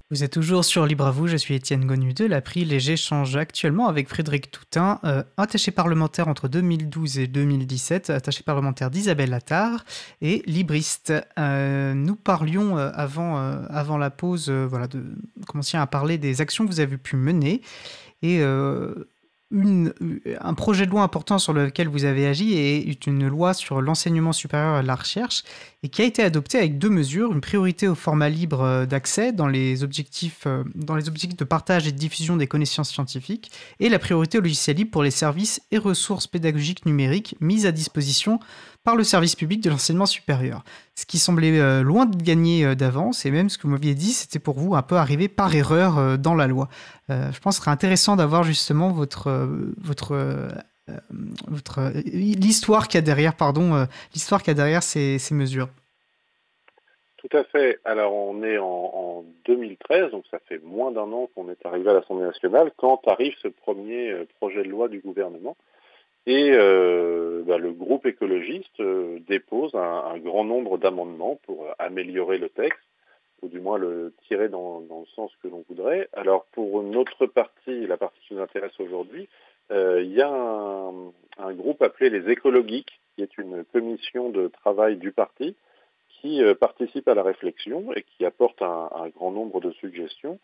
Vous êtes toujours sur Libre à vous, je suis Étienne Gonu de l'April et j'échange actuellement avec Frédéric Toutin, euh, attaché parlementaire entre 2012 et 2017, attaché parlementaire d'Isabelle Attard et libriste. Euh, nous parlions euh, avant, avant la pause, voilà, de commencer à parler des actions que vous avez pu mener et un projet de loi important sur lequel vous avez agi est une loi sur l'enseignement supérieur et la recherche et qui a été adopté avec deux mesures, une priorité au format libre euh, d'accès dans les objectifs euh, dans les objectifs de partage et de diffusion des connaissances scientifiques et la priorité au logiciel libre pour les services et ressources pédagogiques numériques mises à disposition par le service public de l'enseignement supérieur. Ce qui semblait euh, loin de gagner euh, d'avance et même ce que vous m'aviez dit, c'était pour vous un peu arrivé par erreur euh, dans la loi. Je pense que ce serait intéressant d'avoir justement votre votre l'histoire qu'il y a derrière pardon l'histoire qu'il y a derrière ces, mesures. Tout à fait. Alors on est en, en 2013, donc ça fait moins d'un an qu'on est arrivé à l'Assemblée nationale quand arrive ce premier projet de loi du gouvernement. Et euh, bah, le groupe écologiste euh, dépose un, grand nombre d'amendements pour euh, améliorer le texte, ou du moins le tirer dans, le sens que l'on voudrait. Alors pour notre partie, la partie qui nous intéresse aujourd'hui, il y a un, groupe appelé les écologiques, qui est une commission de travail du parti, qui participe à la réflexion et qui apporte un, un grand nombre de suggestions.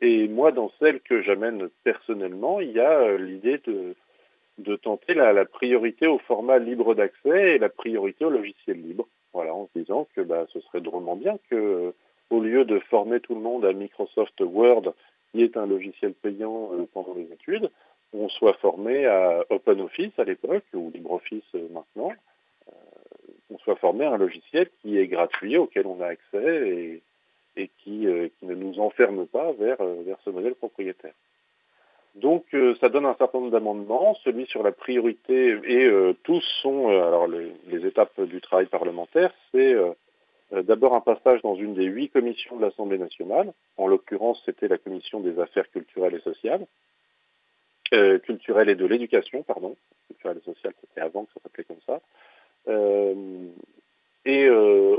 Et moi, dans celle que j'amène personnellement, il y a l'idée de, de tenter la, priorité au format libre d'accès et la priorité au logiciel libre. Voilà, en se disant que bah, ce serait drôlement bien que, euh, au lieu de former tout le monde à Microsoft Word, qui est un logiciel payant euh, pendant les études, on soit formé à OpenOffice à l'époque, ou LibreOffice euh, maintenant, on soit formé à un logiciel qui est gratuit, auquel on a accès et, qui, ne nous enferme pas vers ce modèle propriétaire. Donc euh, ça donne un certain nombre d'amendements, celui sur la priorité, et euh, tous sont, euh, alors les, les étapes du travail parlementaire, c'est euh, euh, d'abord un passage dans une des huit commissions de l'Assemblée nationale, en l'occurrence c'était la commission des affaires culturelles et sociales, euh, culturelles et de l'éducation, pardon, culturelle et sociale c'était avant que ça s'appelait comme ça, et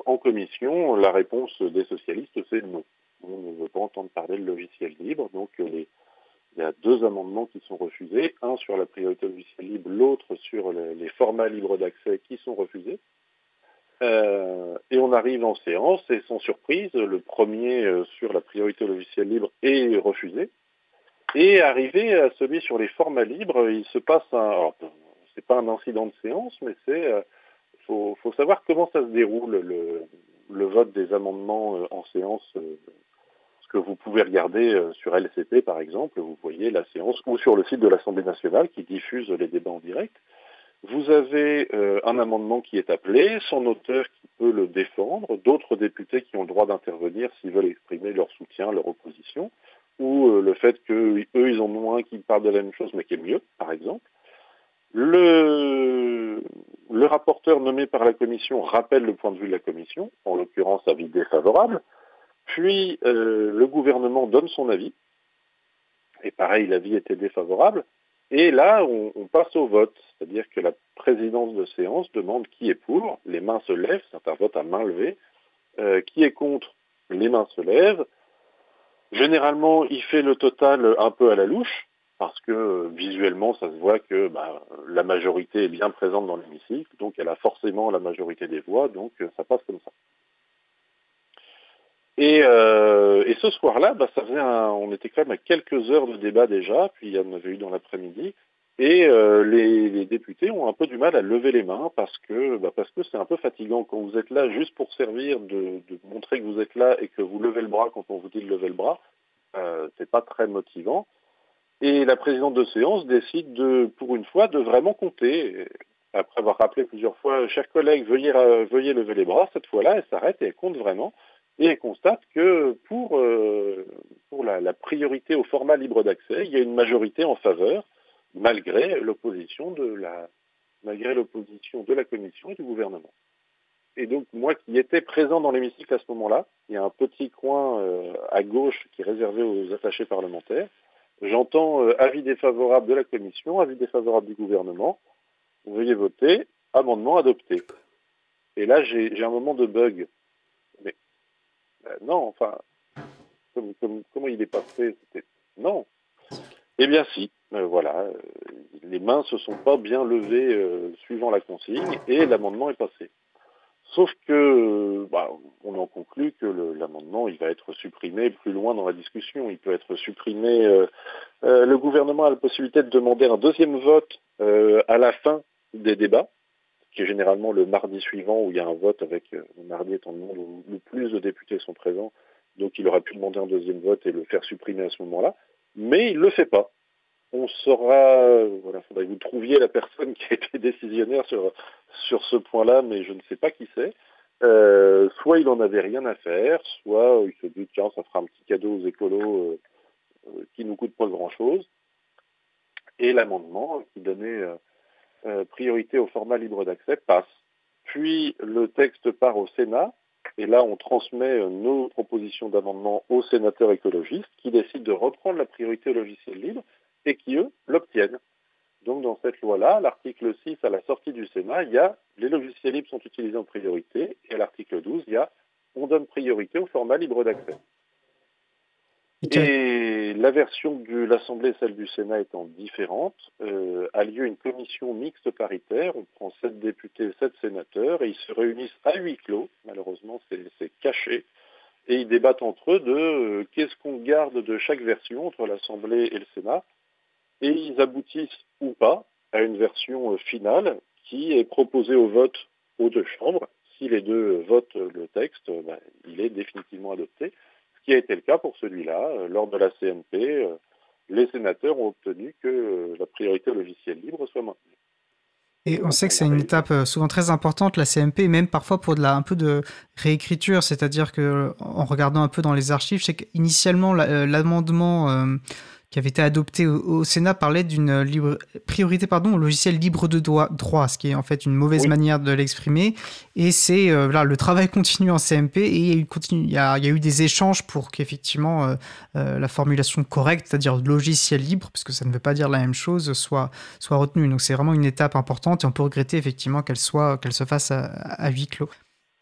en commission, la réponse des socialistes c'est non. On ne veut pas entendre parler de logiciel libre, donc les il y a deux amendements qui sont refusés, un sur la priorité au logiciel libre, l'autre sur le- les formats libres d'accès qui sont refusés. Euh, et on arrive en séance et sans surprise, le premier euh, sur la priorité au logiciel libre est refusé. Et arrivé à celui sur les formats libres, il se passe un, c'est pas un incident de séance, mais c'est, euh, faut, savoir comment ça se déroule le, vote des amendements en séance que vous pouvez regarder euh, sur LCP par exemple, vous voyez la séance, ou sur le site de l'Assemblée nationale qui diffuse les débats en direct. Vous avez euh, un amendement qui est appelé, son auteur qui peut le défendre, d'autres députés qui ont le droit d'intervenir s'ils veulent exprimer leur soutien, leur opposition, ou euh, le fait qu'eux, ils en ont un qui parle de la même chose mais qui est mieux, par exemple. Le, le rapporteur nommé par la commission rappelle le point de vue de la commission, en l'occurrence avis défavorable. Puis euh, le gouvernement donne son avis, et pareil, l'avis était défavorable, et là on, passe au vote, c'est-à-dire que la présidence de séance demande qui est pour, les mains se lèvent, c'est un vote à main levée, euh, qui est contre, les mains se lèvent. Généralement, il fait le total un peu à la louche, parce que visuellement, ça se voit que bah, la majorité est bien présente dans l'hémicycle, donc elle a forcément la majorité des voix, donc ça passe comme ça. Et, euh, et ce soir-là, bah, ça faisait un, on était quand même à quelques heures de débat déjà, puis il y en avait eu dans l'après-midi, et euh, les, députés ont un peu du mal à lever les mains parce que bah, c'est un peu fatigant quand vous êtes là juste pour servir de, montrer que vous êtes là et que vous levez le bras quand on vous dit de lever le bras, euh, c'est pas très motivant. Et la présidente de séance décide de, pour une fois, de vraiment compter. Après avoir rappelé plusieurs fois, chers collègues, veuillez, veuillez lever les bras, cette fois-là, elle s'arrête et elle compte vraiment. Et constate que pour, euh, la, priorité au format libre d'accès, il y a une majorité en faveur, malgré l'opposition de la, Commission et du gouvernement. Et donc, moi qui étais présent dans l'hémicycle à ce moment-là, il y a un petit coin euh, à gauche qui est réservé aux attachés parlementaires. J'entends euh, avis défavorable de la Commission, avis défavorable du gouvernement. Veuillez voter, amendement adopté. Et là, j'ai un moment de bug. Euh, non, enfin, comme, comme, comment il est passé Non. Eh bien si, euh, voilà, euh, les mains se sont pas bien levées euh, suivant la consigne et l'amendement est passé. Sauf que, bah, on en conclut que l'amendement, il va être supprimé plus loin dans la discussion. Il peut être supprimé. Le gouvernement a la possibilité de demander un deuxième vote à la fin des débats, qui est généralement le mardi suivant où il y a un vote avec le mardi étant le monde où le plus de députés sont présents. Donc il aurait pu demander un deuxième vote et le faire supprimer à ce moment-là. Mais il ne le fait pas on saura, voilà, faudrait que vous trouviez la personne qui a été décisionnaire sur, sur ce point-là, mais je ne sais pas qui c'est. Euh, soit il en avait rien à faire, soit il se dit tiens, ça fera un petit cadeau aux écolos euh, qui nous coûte pas grand-chose. Et l'amendement qui donnait euh, priorité au format libre d'accès passe. Puis le texte part au Sénat, et là on transmet nos propositions d'amendement aux sénateurs écologistes qui décident de reprendre la priorité au logiciel libre et qui, eux, l'obtiennent. Donc dans cette loi-là, l'article 6, à la sortie du Sénat, il y a les logiciels libres sont utilisés en priorité, et à l'article 12, il y a on donne priorité au format libre d'accès. Et la version de l'Assemblée et celle du Sénat étant différente, euh, a lieu une commission mixte paritaire. On prend sept députés, sept sénateurs, et ils se réunissent à huis clos. Malheureusement, c'est caché. Et ils débattent entre eux de euh, qu'est-ce qu'on garde de chaque version entre l'Assemblée et le Sénat et ils aboutissent ou pas à une version euh, finale qui est proposée au vote aux deux chambres. Si les deux votent le texte, ben, il est définitivement adopté, qui a été le cas pour celui-là. Euh, lors de la CNP, les sénateurs ont obtenu que la priorité au logiciel libre soit maintenue. Et on sait que c'est une étape souvent très importante, la CMP, même parfois pour de la, un peu de réécriture, c'est-à-dire que en regardant un peu dans les archives, sais qu'initialement l'amendement euh, qui avait été adopté au, au Sénat parlait d'une libre, priorité pardon, au logiciel libre de droit, droit, ce qui est en fait une mauvaise oui. manière de l'exprimer. Et c'est euh, là, le travail continue en CMP et il y a eu, continue, il y a, il y a eu des échanges pour qu'effectivement euh, euh, la formulation correcte, c'est-à-dire logiciel libre, parce que ça ne veut pas dire la même chose, soit, soit retenue. Donc c'est vraiment une étape importante et on peut regretter effectivement qu'elle soit qu'elle se fasse à, à huis clos.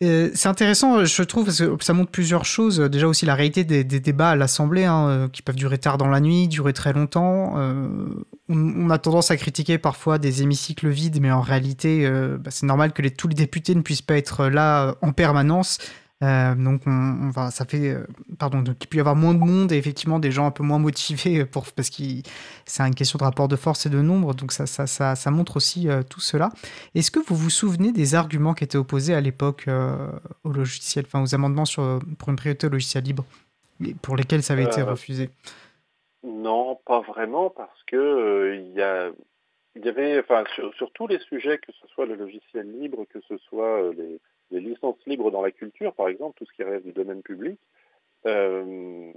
Euh, c'est intéressant, je trouve, parce que ça montre plusieurs choses. Déjà aussi la réalité des, débats à l'Assemblée, hein, qui peuvent durer tard dans la nuit, durer très longtemps. Euh, on, a tendance à critiquer parfois des hémicycles vides, mais en réalité, euh, bah, c'est normal que tous les députés ne puissent pas être là en permanence. Euh, donc on, on, va, ça fait, euh, pardon, donc il peut y avoir moins de monde et effectivement des gens un peu moins motivés pour parce que c'est une question de rapport de force et de nombre, donc ça, ça, ça, ça montre aussi euh, tout cela. Est-ce que vous vous souvenez des arguments qui étaient opposés à l'époque au logiciel, enfin aux amendements sur pour une priorité au logiciel libre, pour lesquels ça avait été refusé? Non, pas vraiment, parce que il y a il y avait, enfin, sur, sur, tous les sujets, que ce soit le logiciel libre, que ce soit les, les licences libres dans la culture, par exemple, tout ce qui rêve du domaine public, euh,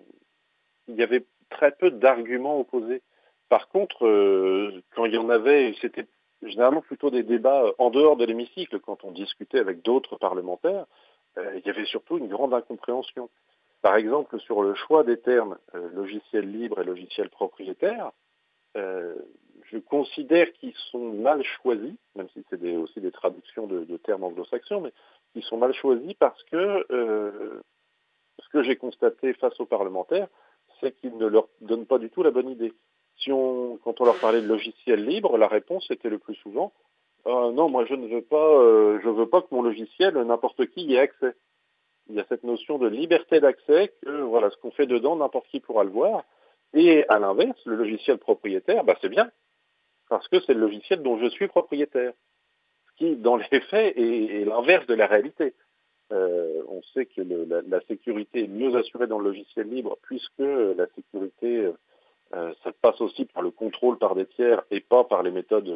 il y avait très peu d'arguments opposés. Par contre, euh, quand il y en avait, c'était généralement plutôt des débats en dehors de l'hémicycle, quand on discutait avec d'autres parlementaires, euh, il y avait surtout une grande incompréhension. Par exemple, sur le choix des termes euh, logiciel libre et logiciel propriétaire, euh, je considère qu'ils sont mal choisis, même si c'est aussi des traductions de, de termes anglo-saxons, mais ils sont mal choisis parce que euh, ce que j'ai constaté face aux parlementaires, c'est qu'ils ne leur donnent pas du tout la bonne idée. Quand on leur parlait de logiciel libre, la réponse était le plus souvent euh, non, moi je ne veux pas, euh, veux pas que mon logiciel n'importe qui y ait accès. Il y a cette notion de liberté d'accès que voilà ce qu'on fait dedans, n'importe qui pourra le voir. Et à l'inverse, le logiciel propriétaire, bah, c'est bien parce que c'est le logiciel dont je suis propriétaire qui, dans les faits, est, l'inverse de la réalité. Euh, on sait que la, sécurité est mieux assurée dans le logiciel libre puisque la sécurité, euh, ça passe aussi par le contrôle par des tiers et pas par les méthodes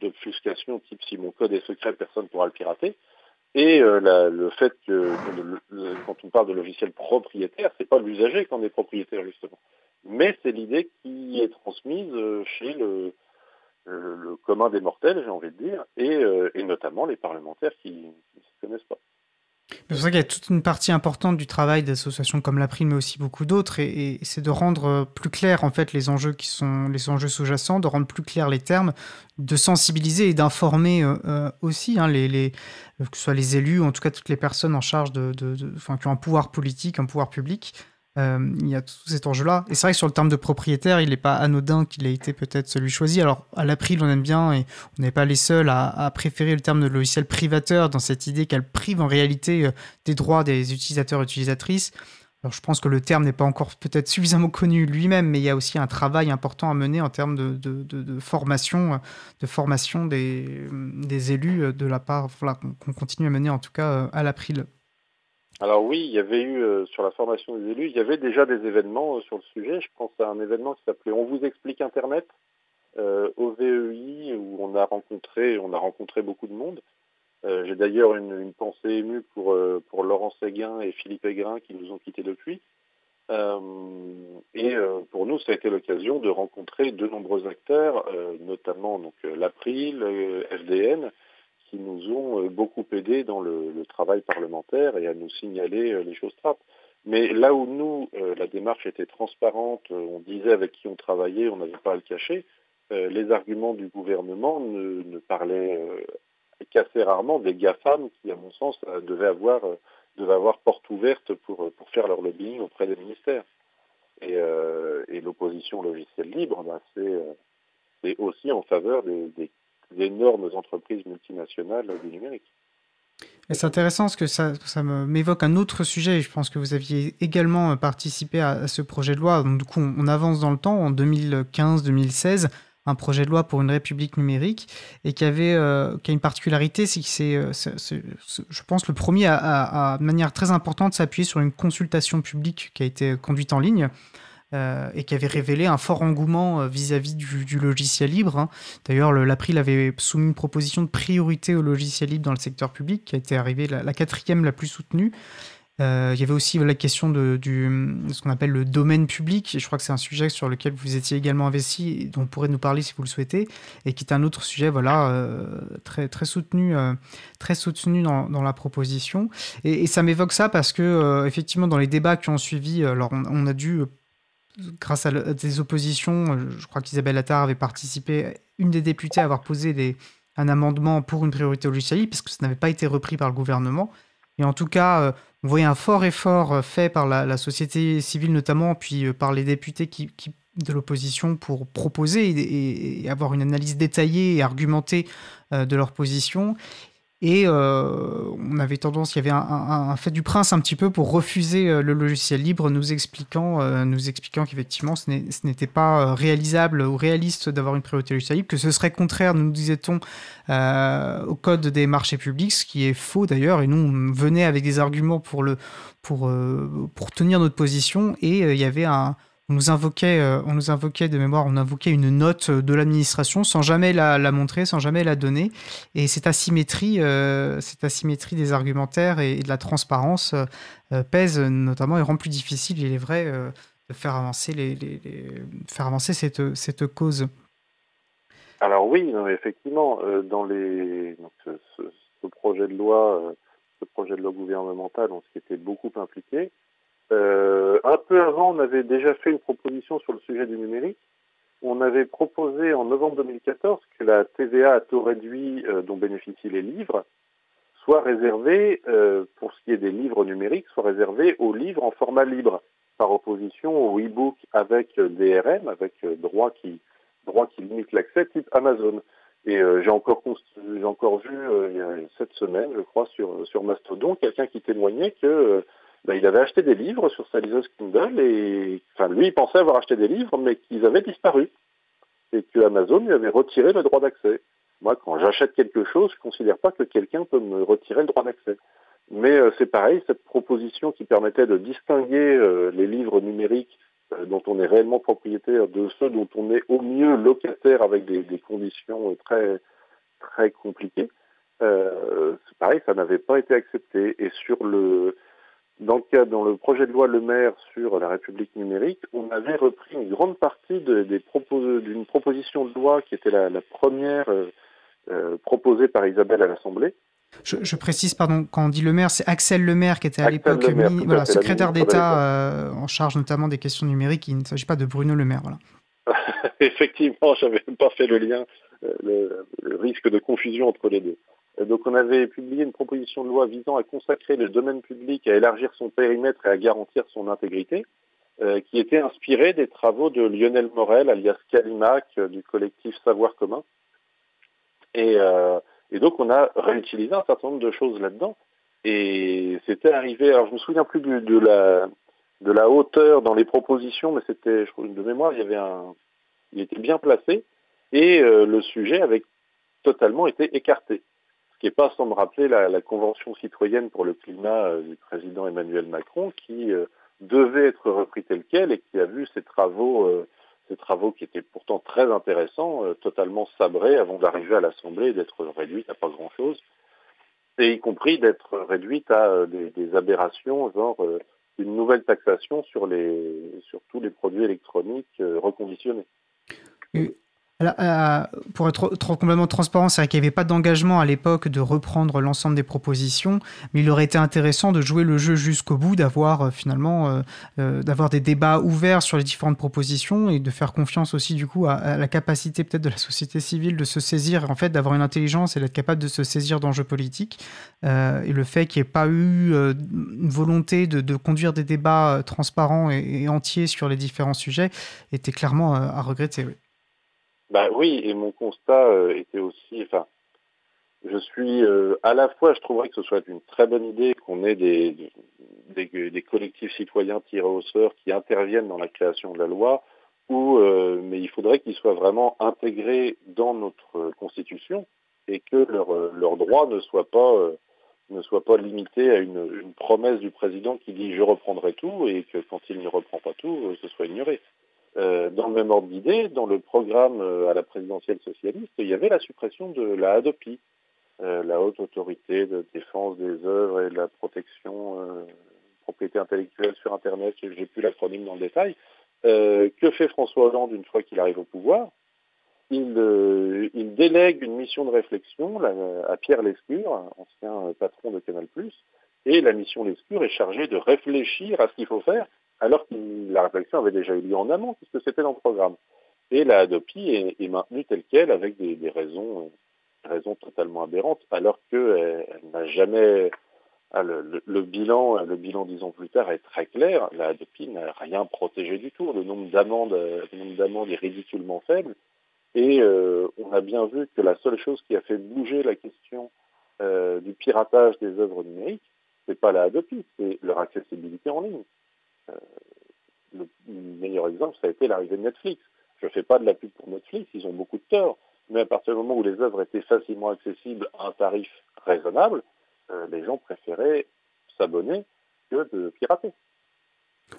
d'obfuscation type si mon code est secret, personne ne pourra le pirater. Et le fait que quand on parle de logiciel propriétaire, c'est pas l'usager qui en est propriétaire justement, mais c'est l'idée qui est transmise chez le, le, commun des mortels, j'ai envie de dire, et, notamment les parlementaires qui ne se connaissent pas. C'est ça qu'il y a toute une partie importante du travail d'associations comme la Prime, mais aussi beaucoup d'autres, et, c'est de rendre euh, plus clair en fait les enjeux qui sont les enjeux sous-jacents, de rendre plus clairs les termes, de sensibiliser et d'informer euh, euh, aussi hein, les, que ce soit les élus, ou en tout cas toutes les personnes en charge de enfin, qui ont un pouvoir politique, un pouvoir public, euh, il y a tout cet enjeu-là. Et c'est vrai que sur le terme de propriétaire, il n'est pas anodin qu'il ait été peut-être celui choisi. Alors, à l'April, on aime bien, et on n'est pas les seuls à, préférer le terme de logiciel privateur dans cette idée qu'elle prive en réalité euh, des droits des utilisateurs et utilisatrices. Alors, je pense que le terme n'est pas encore peut-être suffisamment connu lui-même, mais il y a aussi un travail important à mener en termes de, de, formation, de formation des, des élus de la part, voilà, qu'on continue à mener en tout cas à l'April. Alors oui, il y avait eu euh, sur la formation des élus, il y avait déjà des événements euh, sur le sujet. Je pense à un événement qui s'appelait On vous explique Internet euh, au VEI où on a rencontré, on a rencontré beaucoup de monde. J'ai d'ailleurs une, pensée émue pour, pour Laurent Séguin et Philippe Aigrin qui nous ont quittés depuis. et pour nous, ça a été l'occasion de rencontrer de nombreux acteurs, notamment donc l'April, FDN, qui nous ont euh, beaucoup aidés dans le, travail parlementaire et à nous signaler euh, les choses trappes. Mais là où nous, euh, la démarche était transparente, on disait avec qui on travaillait, on n'avait pas à le cacher, les arguments du gouvernement ne, parlaient qu'assez rarement des GAFAM qui, à mon sens, devaient avoir, devaient avoir porte ouverte pour, faire leur lobbying auprès des ministères. Et, l'opposition logicielle libre, bah, c'est aussi en faveur des, des énormes entreprises multinationales du numérique. C'est intéressant parce que ça, ça m'évoque un autre sujet. Je pense que vous aviez également participé à, ce projet de loi. Donc, du coup, on, avance dans le temps, en 2015-2016, un projet de loi pour une république numérique et qui, avait, euh, a une particularité, c'est que c'est, euh, je pense, le premier à, à de manière très importante, s'appuyer sur une consultation publique qui a été conduite en ligne. Euh, et qui avait révélé un fort engouement euh, vis-à-vis du, logiciel libre. Hein. D'ailleurs, l'April avait soumis une proposition de priorité au logiciel libre dans le secteur public, qui a été arrivée la, quatrième la plus soutenue. Euh, il y avait aussi la question de, ce qu'on appelle le domaine public, et je crois que c'est un sujet sur lequel vous étiez également investi, dont vous pourrez nous parler si vous le souhaitez, et qui est un autre sujet voilà, très, soutenu, très soutenu dans, dans, la proposition. Et, ça m'évoque ça parce que, effectivement, dans les débats qui ont suivi, alors on a dû grâce à, des oppositions, euh, je crois qu'Isabelle Attard avait participé, une des députées à avoir posé un amendement pour une priorité au logiciel parce que ça n'avait pas été repris par le gouvernement. Et en tout cas, euh, on voyait un fort effort euh, fait par la, société civile notamment, puis par les députés de l'opposition pour proposer et, avoir une analyse détaillée et argumentée de leur position. Et euh, on avait tendance, il y avait un, fait du prince un petit peu pour refuser euh, le logiciel libre, nous expliquant, euh, qu'effectivement ce n'était pas réalisable ou réaliste d'avoir une priorité logiciel libre, que ce serait contraire, nous disait-on, au code des marchés publics, ce qui est faux d'ailleurs. Et nous, on venait avec des arguments pour, pour tenir notre position. Et il y avait un on nous invoquait, euh, on nous invoquait de mémoire, on invoquait une note de l'administration sans jamais la, montrer, sans jamais la donner. Et cette asymétrie, euh, cette asymétrie des argumentaires et, de la transparence euh, pèse notamment et rend plus difficile, il est vrai, de faire avancer, les, faire avancer cette, cause. Alors oui, effectivement, dans les, ce, projet de loi, ce projet de loi gouvernemental, on s'était beaucoup impliqué. Euh, un peu avant, on avait déjà fait une proposition sur le sujet du numérique. On avait proposé en novembre 2014 que la TVA à taux réduit euh, dont bénéficient les livres soit réservée, euh, pour ce qui est des livres numériques, soit réservée aux livres en format libre, par opposition aux e-books avec DRM, avec droit qui, droit qui limite l'accès, type Amazon. Et j'ai encore, encore vu cette semaine, je crois, sur Mastodon, quelqu'un qui témoignait que ben, il avait acheté des livres sur sa liseuse Kindle et enfin lui il pensait avoir acheté des livres mais qu'ils avaient disparu et que Amazon lui avait retiré le droit d'accès. Moi quand j'achète quelque chose, je ne considère pas que quelqu'un peut me retirer le droit d'accès. Mais euh, c'est pareil, cette proposition qui permettait de distinguer euh, les livres numériques euh, dont on est réellement propriétaire de ceux dont on est au mieux locataire avec des, des conditions très très compliquées, Euh, c'est pareil, ça n'avait pas été accepté. Et sur le, dans le dans le projet de loi Le Maire sur la République numérique, on avait repris une grande partie de, des propos, d'une proposition de loi qui était la, la première euh, euh, proposée par Isabelle à l'Assemblée. Je, je, précise, pardon, quand on dit le maire, c'est Axel Le Maire qui était à l'époque voilà, secrétaire d'État euh, en charge notamment des questions numériques. Il ne s'agit pas de Bruno Le Maire. Voilà. Effectivement, j'avais pas fait le lien, le, le risque de confusion entre les deux. Euh, Donc on avait publié une proposition de loi visant à consacrer le domaine public, à élargir son périmètre et à garantir son intégrité, euh, qui était inspirée des travaux de Lionel Morel, alias Calimac, euh, du collectif Savoir commun. Et, euh, et donc on a réutilisé un certain nombre de choses là-dedans. Et c'était arrivé, alors je me souviens plus du- de, la, de la hauteur dans les propositions, mais c'était, je crois, de mémoire, il y avait un, il était bien placé, et euh, le sujet avait totalement été écarté. Qui n'est pas sans me rappeler la, Convention citoyenne pour le climat euh, du président Emmanuel Macron, qui euh, devait être repris tel quel et qui a vu ses travaux, euh, ces travaux qui étaient pourtant très intéressants, totalement sabrés avant d'arriver à l'Assemblée et d'être réduite à pas grand-chose, et y compris d'être réduite à des, aberrations, genre une nouvelle taxation sur, tous les produits électroniques reconditionnés. Euh, pour être complètement transparent, c'est vrai qu'il n'y avait pas d'engagement à l'époque de reprendre l'ensemble des propositions, mais il aurait été intéressant de jouer le jeu jusqu'au bout, d'avoir euh, finalement euh, d'avoir des débats ouverts sur les différentes propositions et de faire confiance aussi du coup à, la capacité peut-être de la société civile de se saisir, en fait, d'avoir une intelligence et d'être capable de se saisir d'enjeux politiques. Et le fait qu'il n'y ait pas eu une volonté de, conduire des débats transparents et, et, entiers sur les différents sujets était clairement à regretter. Oui. Bah oui, et mon constat euh, était aussi, enfin, je suis euh, à la fois, je trouverais que ce soit une très bonne idée qu'on ait des, des, collectifs citoyens tirés au sort qui interviennent dans la création de la loi, ou euh, mais il faudrait qu'ils soient vraiment intégrés dans notre constitution et que leurs leur droits ne soient pas ne soient pas limités à une, une, promesse du président qui dit je reprendrai tout et que quand il ne reprend pas tout, ce soit ignoré. Euh, dans le même ordre d'idée, dans le programme euh, à la présidentielle socialiste, il y avait la suppression de la ADOPI, euh, la haute autorité de défense des œuvres et de la protection euh, propriété intellectuelle sur Internet, j'ai plus l'acronyme dans le détail. Euh, que fait François Hollande une fois qu'il arrive au pouvoir? Il, euh, il, délègue une mission de réflexion là, à Pierre Lescure, ancien patron de Canal+, et la mission Lescure est chargée de réfléchir à ce qu'il faut faire alors que la réflexion avait déjà eu lieu en amont, puisque c'était dans le programme. Et la Adopi est, maintenue telle qu'elle, avec des, raisons, totalement aberrantes, alors qu'elle elle, n'a jamais... Ah, le, le, bilan, le bilan dix ans plus tard est très clair. La Adopi n'a rien protégé du tout. Le nombre d'amendes, nombre d'amendes est ridiculement faible. Et euh, on a bien vu que la seule chose qui a fait bouger la question euh, du piratage des œuvres numériques, c'est pas la Adopi, c'est leur accessibilité en ligne. Euh, le meilleur exemple, ça a été l'arrivée de Netflix. Je ne fais pas de la pub pour Netflix, ils ont beaucoup de tort. Mais à partir du moment où les œuvres étaient facilement accessibles à un tarif raisonnable, euh, les gens préféraient s'abonner que de pirater.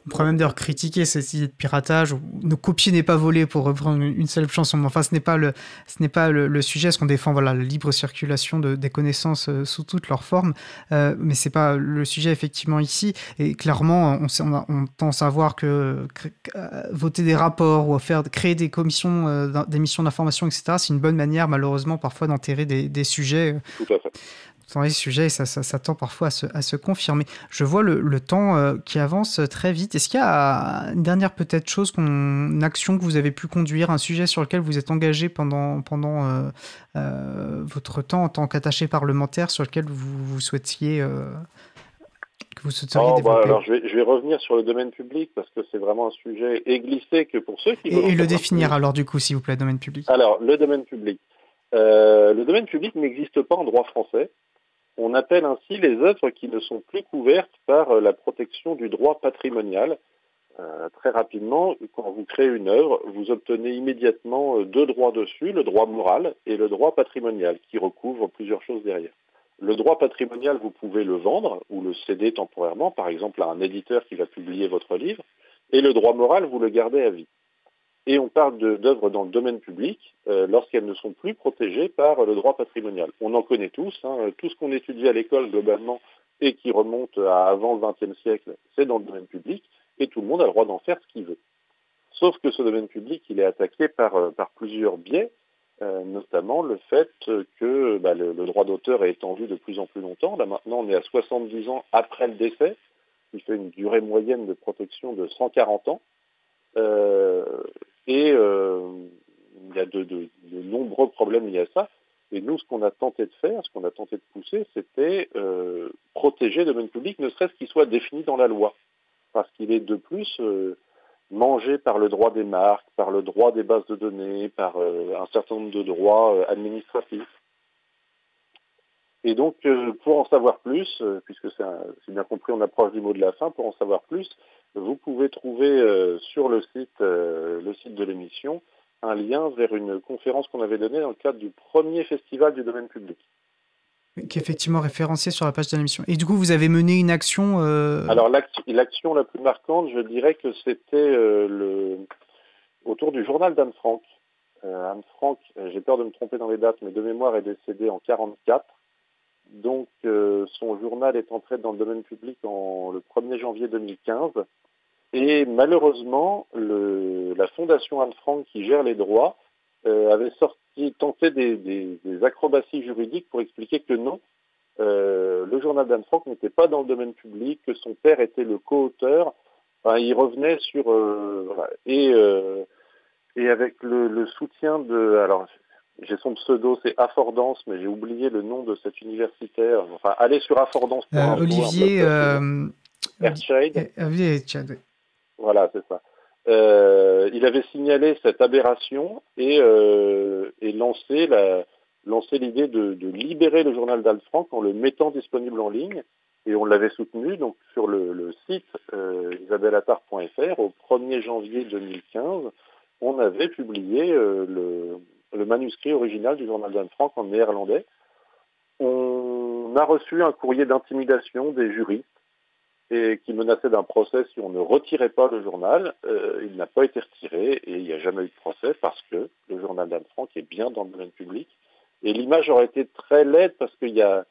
On pourrait même d'ailleurs critiquer cette idée de piratage. Ne copier n'est pas volé pour reprendre une seule chanson. Mais enfin, ce n'est pas le, ce n'est pas le, sujet. Ce qu'on défend, voilà, la libre circulation de, des connaissances euh, sous toutes leurs formes. Euh, mais c'est pas le sujet effectivement ici. Et clairement, on, on, a, on à savoir que, que euh, voter des rapports ou faire créer des commissions, euh, des missions d'information, etc. C'est une bonne manière, malheureusement, parfois d'enterrer des, des, sujets. Tout à fait dans les sujets, ça, ça, ça, tend parfois à se, à se, confirmer. Je vois le, le temps euh, qui avance très vite. Est-ce qu'il y a une dernière peut-être chose, une action que vous avez pu conduire, un sujet sur lequel vous êtes engagé pendant, pendant euh, euh, votre temps en tant qu'attaché parlementaire, sur lequel vous, vous souhaitiez que vous souhaiteriez oh, développer bah, alors je vais, je vais, revenir sur le domaine public parce que c'est vraiment un sujet et glissé que pour ceux qui et, et le définir alors du coup, s'il vous plaît, domaine public. Alors le domaine public. Euh, le domaine public n'existe pas en droit français. On appelle ainsi les œuvres qui ne sont plus couvertes par euh, la protection du droit patrimonial. Euh, très rapidement, quand vous créez une œuvre, vous obtenez immédiatement euh, deux droits dessus, le droit moral et le droit patrimonial, qui recouvrent plusieurs choses derrière. Le droit patrimonial, vous pouvez le vendre ou le céder temporairement, par exemple à un éditeur qui va publier votre livre, et le droit moral, vous le gardez à vie. Et on parle d'œuvres dans le domaine public euh, lorsqu'elles ne sont plus protégées par le droit patrimonial. On en connaît tous, hein, tout ce qu'on étudie à l'école globalement et qui remonte à avant le XXe siècle, c'est dans le domaine public, et tout le monde a le droit d'en faire ce qu'il veut. Sauf que ce domaine public, il est attaqué par, euh, plusieurs biais, euh, notamment le fait que bah, le, droit d'auteur est étendu de plus en plus longtemps. Là maintenant, on est à 70 ans après le décès, qui fait une durée moyenne de protection de 140 ans. Et euh, il y a de, de, de, nombreux problèmes liés à ça. Et nous, ce qu'on a tenté de faire, ce qu'on a tenté de pousser, c'était euh, protéger le domaine public, ne serait-ce qu'il soit défini dans la loi. Parce qu'il est de plus euh, mangé par le droit des marques, par le droit des bases de données, par euh, un certain nombre de droits administratifs. Et donc, euh, pour en savoir plus, puisque c'est bien compris, on approche du mot de la fin, pour en savoir plus, vous pouvez trouver sur le site, le site de l'émission un lien vers une conférence qu'on avait donnée dans le cadre du premier festival du domaine public. Qui est effectivement référencié sur la page de l'émission. Et du coup, vous avez mené une action euh... Alors, l'action la plus marquante, je dirais que c'était euh, le... autour du journal d'Anne Frank. Euh, Anne Frank, j'ai peur de me tromper dans les dates, mais de mémoire est décédée en 44. Donc, euh, son journal est entré dans le domaine public en, le 1er janvier 2015. Et malheureusement, le, la fondation Anne Frank qui gère les droits euh, avait sorti, tenté des, des, des, acrobaties juridiques pour expliquer que non, euh, le journal d'Anne Frank n'était pas dans le domaine public, que son père était le co-auteur. Il revenait sur euh, voilà. et euh, et avec le, le, soutien de alors j'ai son pseudo, c'est Affordance, mais j'ai oublié le nom de cet universitaire. Enfin, allez sur Affordance. Euh, Olivier Ertscheid. Olivier Ertscheid. Voilà, c'est ça. Euh, il avait signalé cette aberration et, euh, et lancé la, lancé l'idée de, de, libérer le journal d'Alfranc en le mettant disponible en ligne. Et on l'avait soutenu donc sur le, le site euh, au 1er janvier 2015. On avait publié euh, le, le, manuscrit original du journal d'Anne Frank en néerlandais. On a reçu un courrier d'intimidation des juristes et qui menaçait d'un procès si on ne retirait pas le journal. Euh, il n'a pas été retiré et il n'y a jamais eu de procès parce que le journal d'Anne Frank est bien dans le domaine public. Et l'image aurait été très laide parce qu'il y a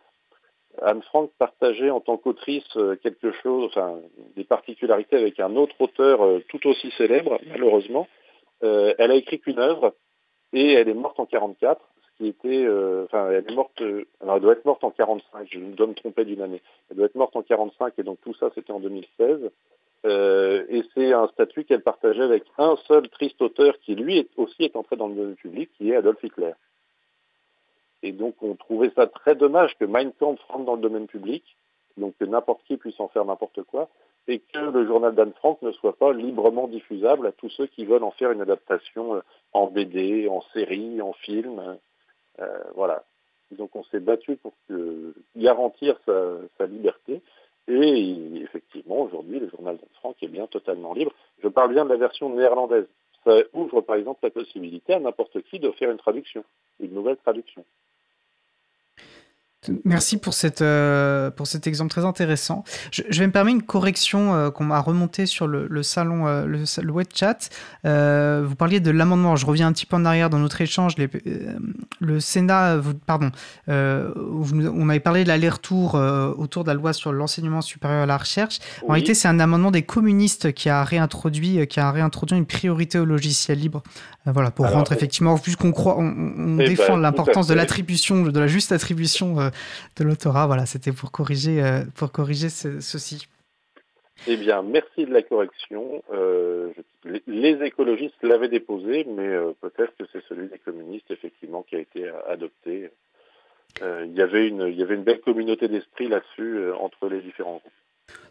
Anne Frank partageait en tant qu'autrice euh, quelque chose, enfin des particularités avec un autre auteur euh, tout aussi célèbre, malheureusement. Elle a écrit qu'une œuvre et elle est morte en 44 qui était, euh, enfin, elle est morte, euh, alors elle doit être morte en 45, je dois me tromper d'une année. Elle doit être morte en 45 et donc tout ça c'était en 2016. Euh, et c'est un statut qu'elle partageait avec un seul triste auteur qui lui est, aussi est entré dans le domaine public, qui est Adolf Hitler. Et donc on trouvait ça très dommage que Mein Kampf rentre dans le domaine public, donc que n'importe qui puisse en faire n'importe quoi, et que le journal d'Anne Frank ne soit pas librement diffusable à tous ceux qui veulent en faire une adaptation euh, en BD, en série, en film. Euh, voilà. Donc on s'est battu pour garantir sa, sa, liberté. Et effectivement, aujourd'hui, le journal d'Anne Frank est bien totalement libre. Je parle bien de la version néerlandaise. Ça ouvre par exemple la possibilité à n'importe qui de faire une traduction, une nouvelle traduction. Merci pour, cette, euh, pour cet exemple très intéressant. Je, je vais me permettre une correction euh, qu'on m'a remontée sur le, le salon, euh, le, le, web chat. Vous parliez de l'amendement. Je reviens un petit peu en arrière dans notre échange. Les, le Sénat, vous, pardon, vous, on avait parlé de l'aller-retour autour de la loi sur l'enseignement supérieur à la recherche. Oui. En réalité, c'est un amendement des communistes qui a réintroduit, qui a réintroduit une priorité au logiciel libre. voilà, pour Alors, rendre effectivement, puisqu'on croit, on, on défend ben, l'importance de l'attribution, de la juste attribution de l'autorat. Voilà, c'était pour corriger, euh, pour corriger ce, ceci. Eh bien, merci de la correction. Euh, les écologistes l'avaient déposé, mais euh, peut-être que c'est celui des communistes, effectivement, qui a été adopté. Il, y avait une, belle communauté d'esprit là-dessus entre les différents groupes.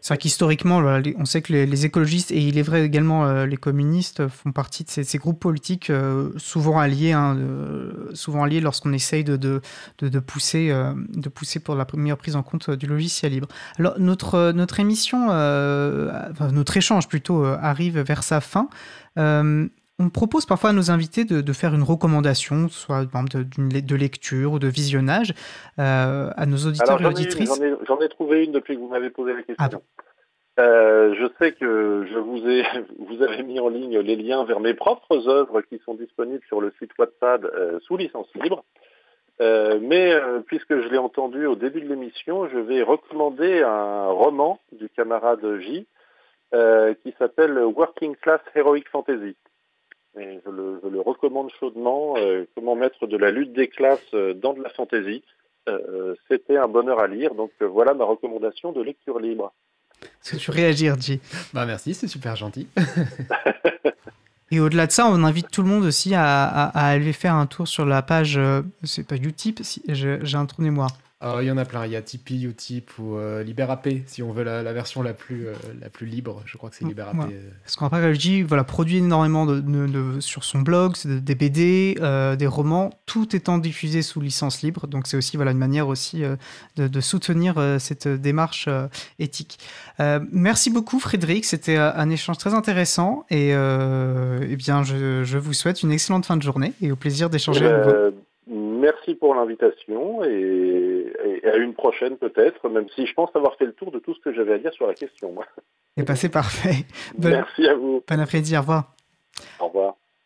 C'est vrai qu'historiquement, on sait que les, écologistes, et il est vrai également euh, les communistes, font partie de ces, groupes politiques euh, souvent alliés, hein, souvent alliés lorsqu'on essaye de, pousser, euh, de pousser pour la première prise en compte du logiciel libre. Alors, notre, émission, notre échange plutôt, arrive vers sa fin on propose parfois à nos invités de, de faire une recommandation, soit de, de, de, lecture ou de visionnage, euh, à nos auditeurs Alors, et auditrices. J'en ai, ai, trouvé une depuis que vous m'avez posé la question. Ah bon. Euh, je sais que je vous ai, vous avez mis en ligne les liens vers mes propres œuvres qui sont disponibles sur le site Wattpad euh, sous licence libre. Mais puisque je l'ai entendu au début de l'émission, je vais recommander un roman du camarade J qui s'appelle Working Class Heroic Fantasy. Et je, le, je le recommande chaudement. euh, comment mettre de la lutte des classes euh, dans de la fantasy. Euh, C'était un bonheur à lire. Donc euh, voilà ma recommandation de lecture libre. Est-ce que tu réagir, J Bah merci, c'est super gentil. Et au-delà de ça, on invite tout le monde aussi à, à- à aller faire un tour sur la page, euh, c'est pas Utip, si, je- j'ai un trou de mémoire. Alors, il y en a plein. Il y a Tipeee, Utip ou euh, si on veut la, la version la plus, euh, la plus libre. Je crois que c'est LibreAP. Ouais. euh. Parce qu'en fait, J voilà, produit énormément de, de- de- sur son blog, des BD, euh, des romans, tout étant diffusé sous licence libre. Donc c'est aussi voilà, une manière aussi euh, de, de soutenir euh, cette démarche euh, éthique. Euh, merci beaucoup Frédéric, c'était un échange très intéressant et euh, eh bien, je, je vous souhaite une excellente fin de journée et au plaisir d'échanger à nouveau. Euh, merci pour l'invitation et, et à une prochaine peut-être, même si je pense avoir fait le tour de tout ce que j'avais à dire sur la question. Et bah, c'est parfait. Merci à vous. Bon après-midi, au revoir. Au revoir.